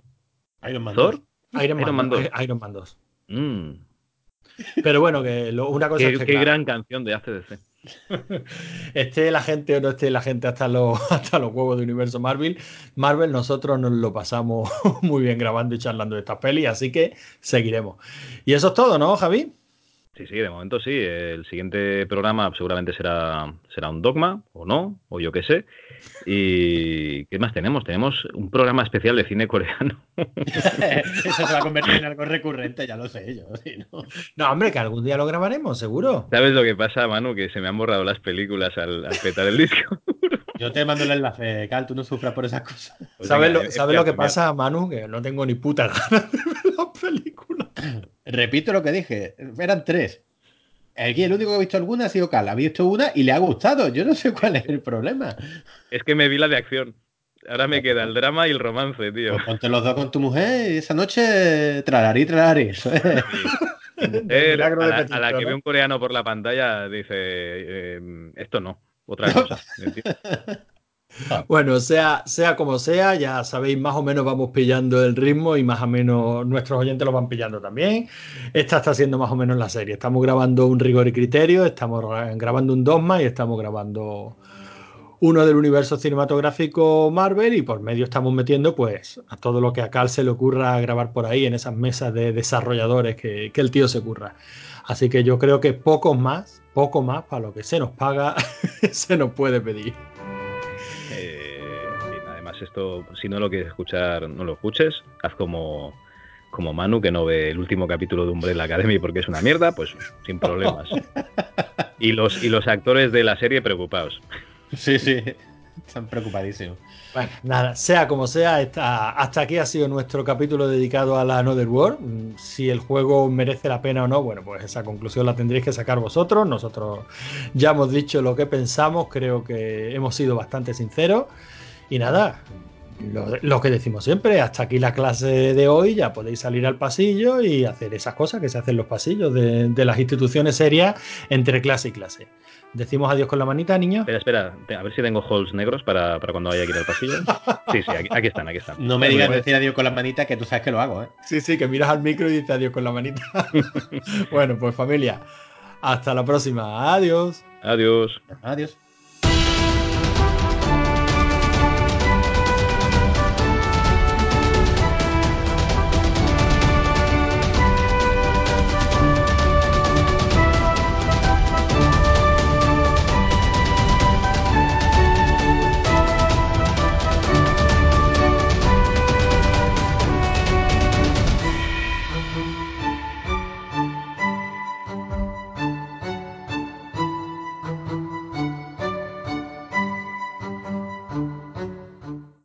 Iron Man ¿Thor? Iron, Man 2. Iron Man 2. Mm. Pero bueno, que una cosa qué, Qué gran canción de ACDC. [laughs] esté la gente o no esté la gente hasta los, [laughs] hasta los huevos de universo Marvel, Marvel nosotros nos lo pasamos [laughs] muy bien grabando y charlando de estas pelis, así que seguiremos. Y eso es todo, ¿no, Javi? Sí, sí, de momento sí. El siguiente programa seguramente será, será un dogma, o no, o yo qué sé. ¿Y qué más tenemos? Tenemos un programa especial de cine coreano. [laughs] Eso se va a convertir en algo recurrente, ya lo sé yo. ¿no? hombre, que algún día lo grabaremos, seguro. ¿Sabes lo que pasa, Manu? Que se me han borrado las películas al, al petar el disco. [laughs] Yo te mando el enlace, Cal, tú no sufras por esas cosas. ¿Sabes lo, ¿sabes lo que pasa, Manu? Que no tengo ni puta ganas de ver las películas. [clears throat] Repito lo que dije, eran tres. Aquí el único que ha visto alguna ha sido Cal. Ha visto una y le ha gustado. Yo no sé cuál es el problema. Es que me vi la de acción. Ahora me queda el drama y el romance, tío. Pues ponte los dos con tu mujer y esa noche tralarí, tralarí. [laughs] a, la, que ve un coreano por la pantalla dice, eh, esto no, otra cosa. [laughs] Bueno, sea, sea como sea, ya sabéis, más o menos vamos pillando el ritmo y más o menos nuestros oyentes lo van pillando también. Esta está siendo más o menos la serie. Estamos grabando un rigor y criterio, estamos grabando un dogma y estamos grabando uno del universo cinematográfico Marvel y por medio estamos metiendo pues a todo lo que a Cal se le ocurra grabar por ahí en esas mesas de desarrolladores que, que el tío se ocurra. Así que yo creo que poco más, poco más para lo que se nos paga, [laughs] se nos puede pedir esto, si no lo quieres escuchar, no lo escuches. Haz como, como Manu, que no ve el último capítulo de Umbrella Academy porque es una mierda, pues sin problemas. y, los, y los actores de la serie preocupados. Sí, sí, están preocupadísimos. Bueno, nada, sea como sea, hasta aquí ha sido nuestro capítulo dedicado a la Another World. Si el juego merece la pena o no, bueno, pues esa conclusión la tendréis que sacar vosotros. Nosotros ya hemos dicho lo que pensamos, creo que hemos sido bastante sinceros. Y nada, lo, que decimos siempre, hasta aquí la clase de hoy, ya podéis salir al pasillo y hacer esas cosas que se hacen en los pasillos de, las instituciones serias entre clase y clase. Decimos adiós con la manita, niño. Espera, espera, a ver si tengo holes negros para, cuando vaya a ir al pasillo. Sí, sí, aquí, están, aquí están. No me digas decir adiós con la manita, que tú sabes que lo hago, ¿eh? Sí, sí, que miras al micro y dices adiós con la manita. [laughs] bueno, pues familia, hasta la próxima. Adiós. Adiós. Adiós.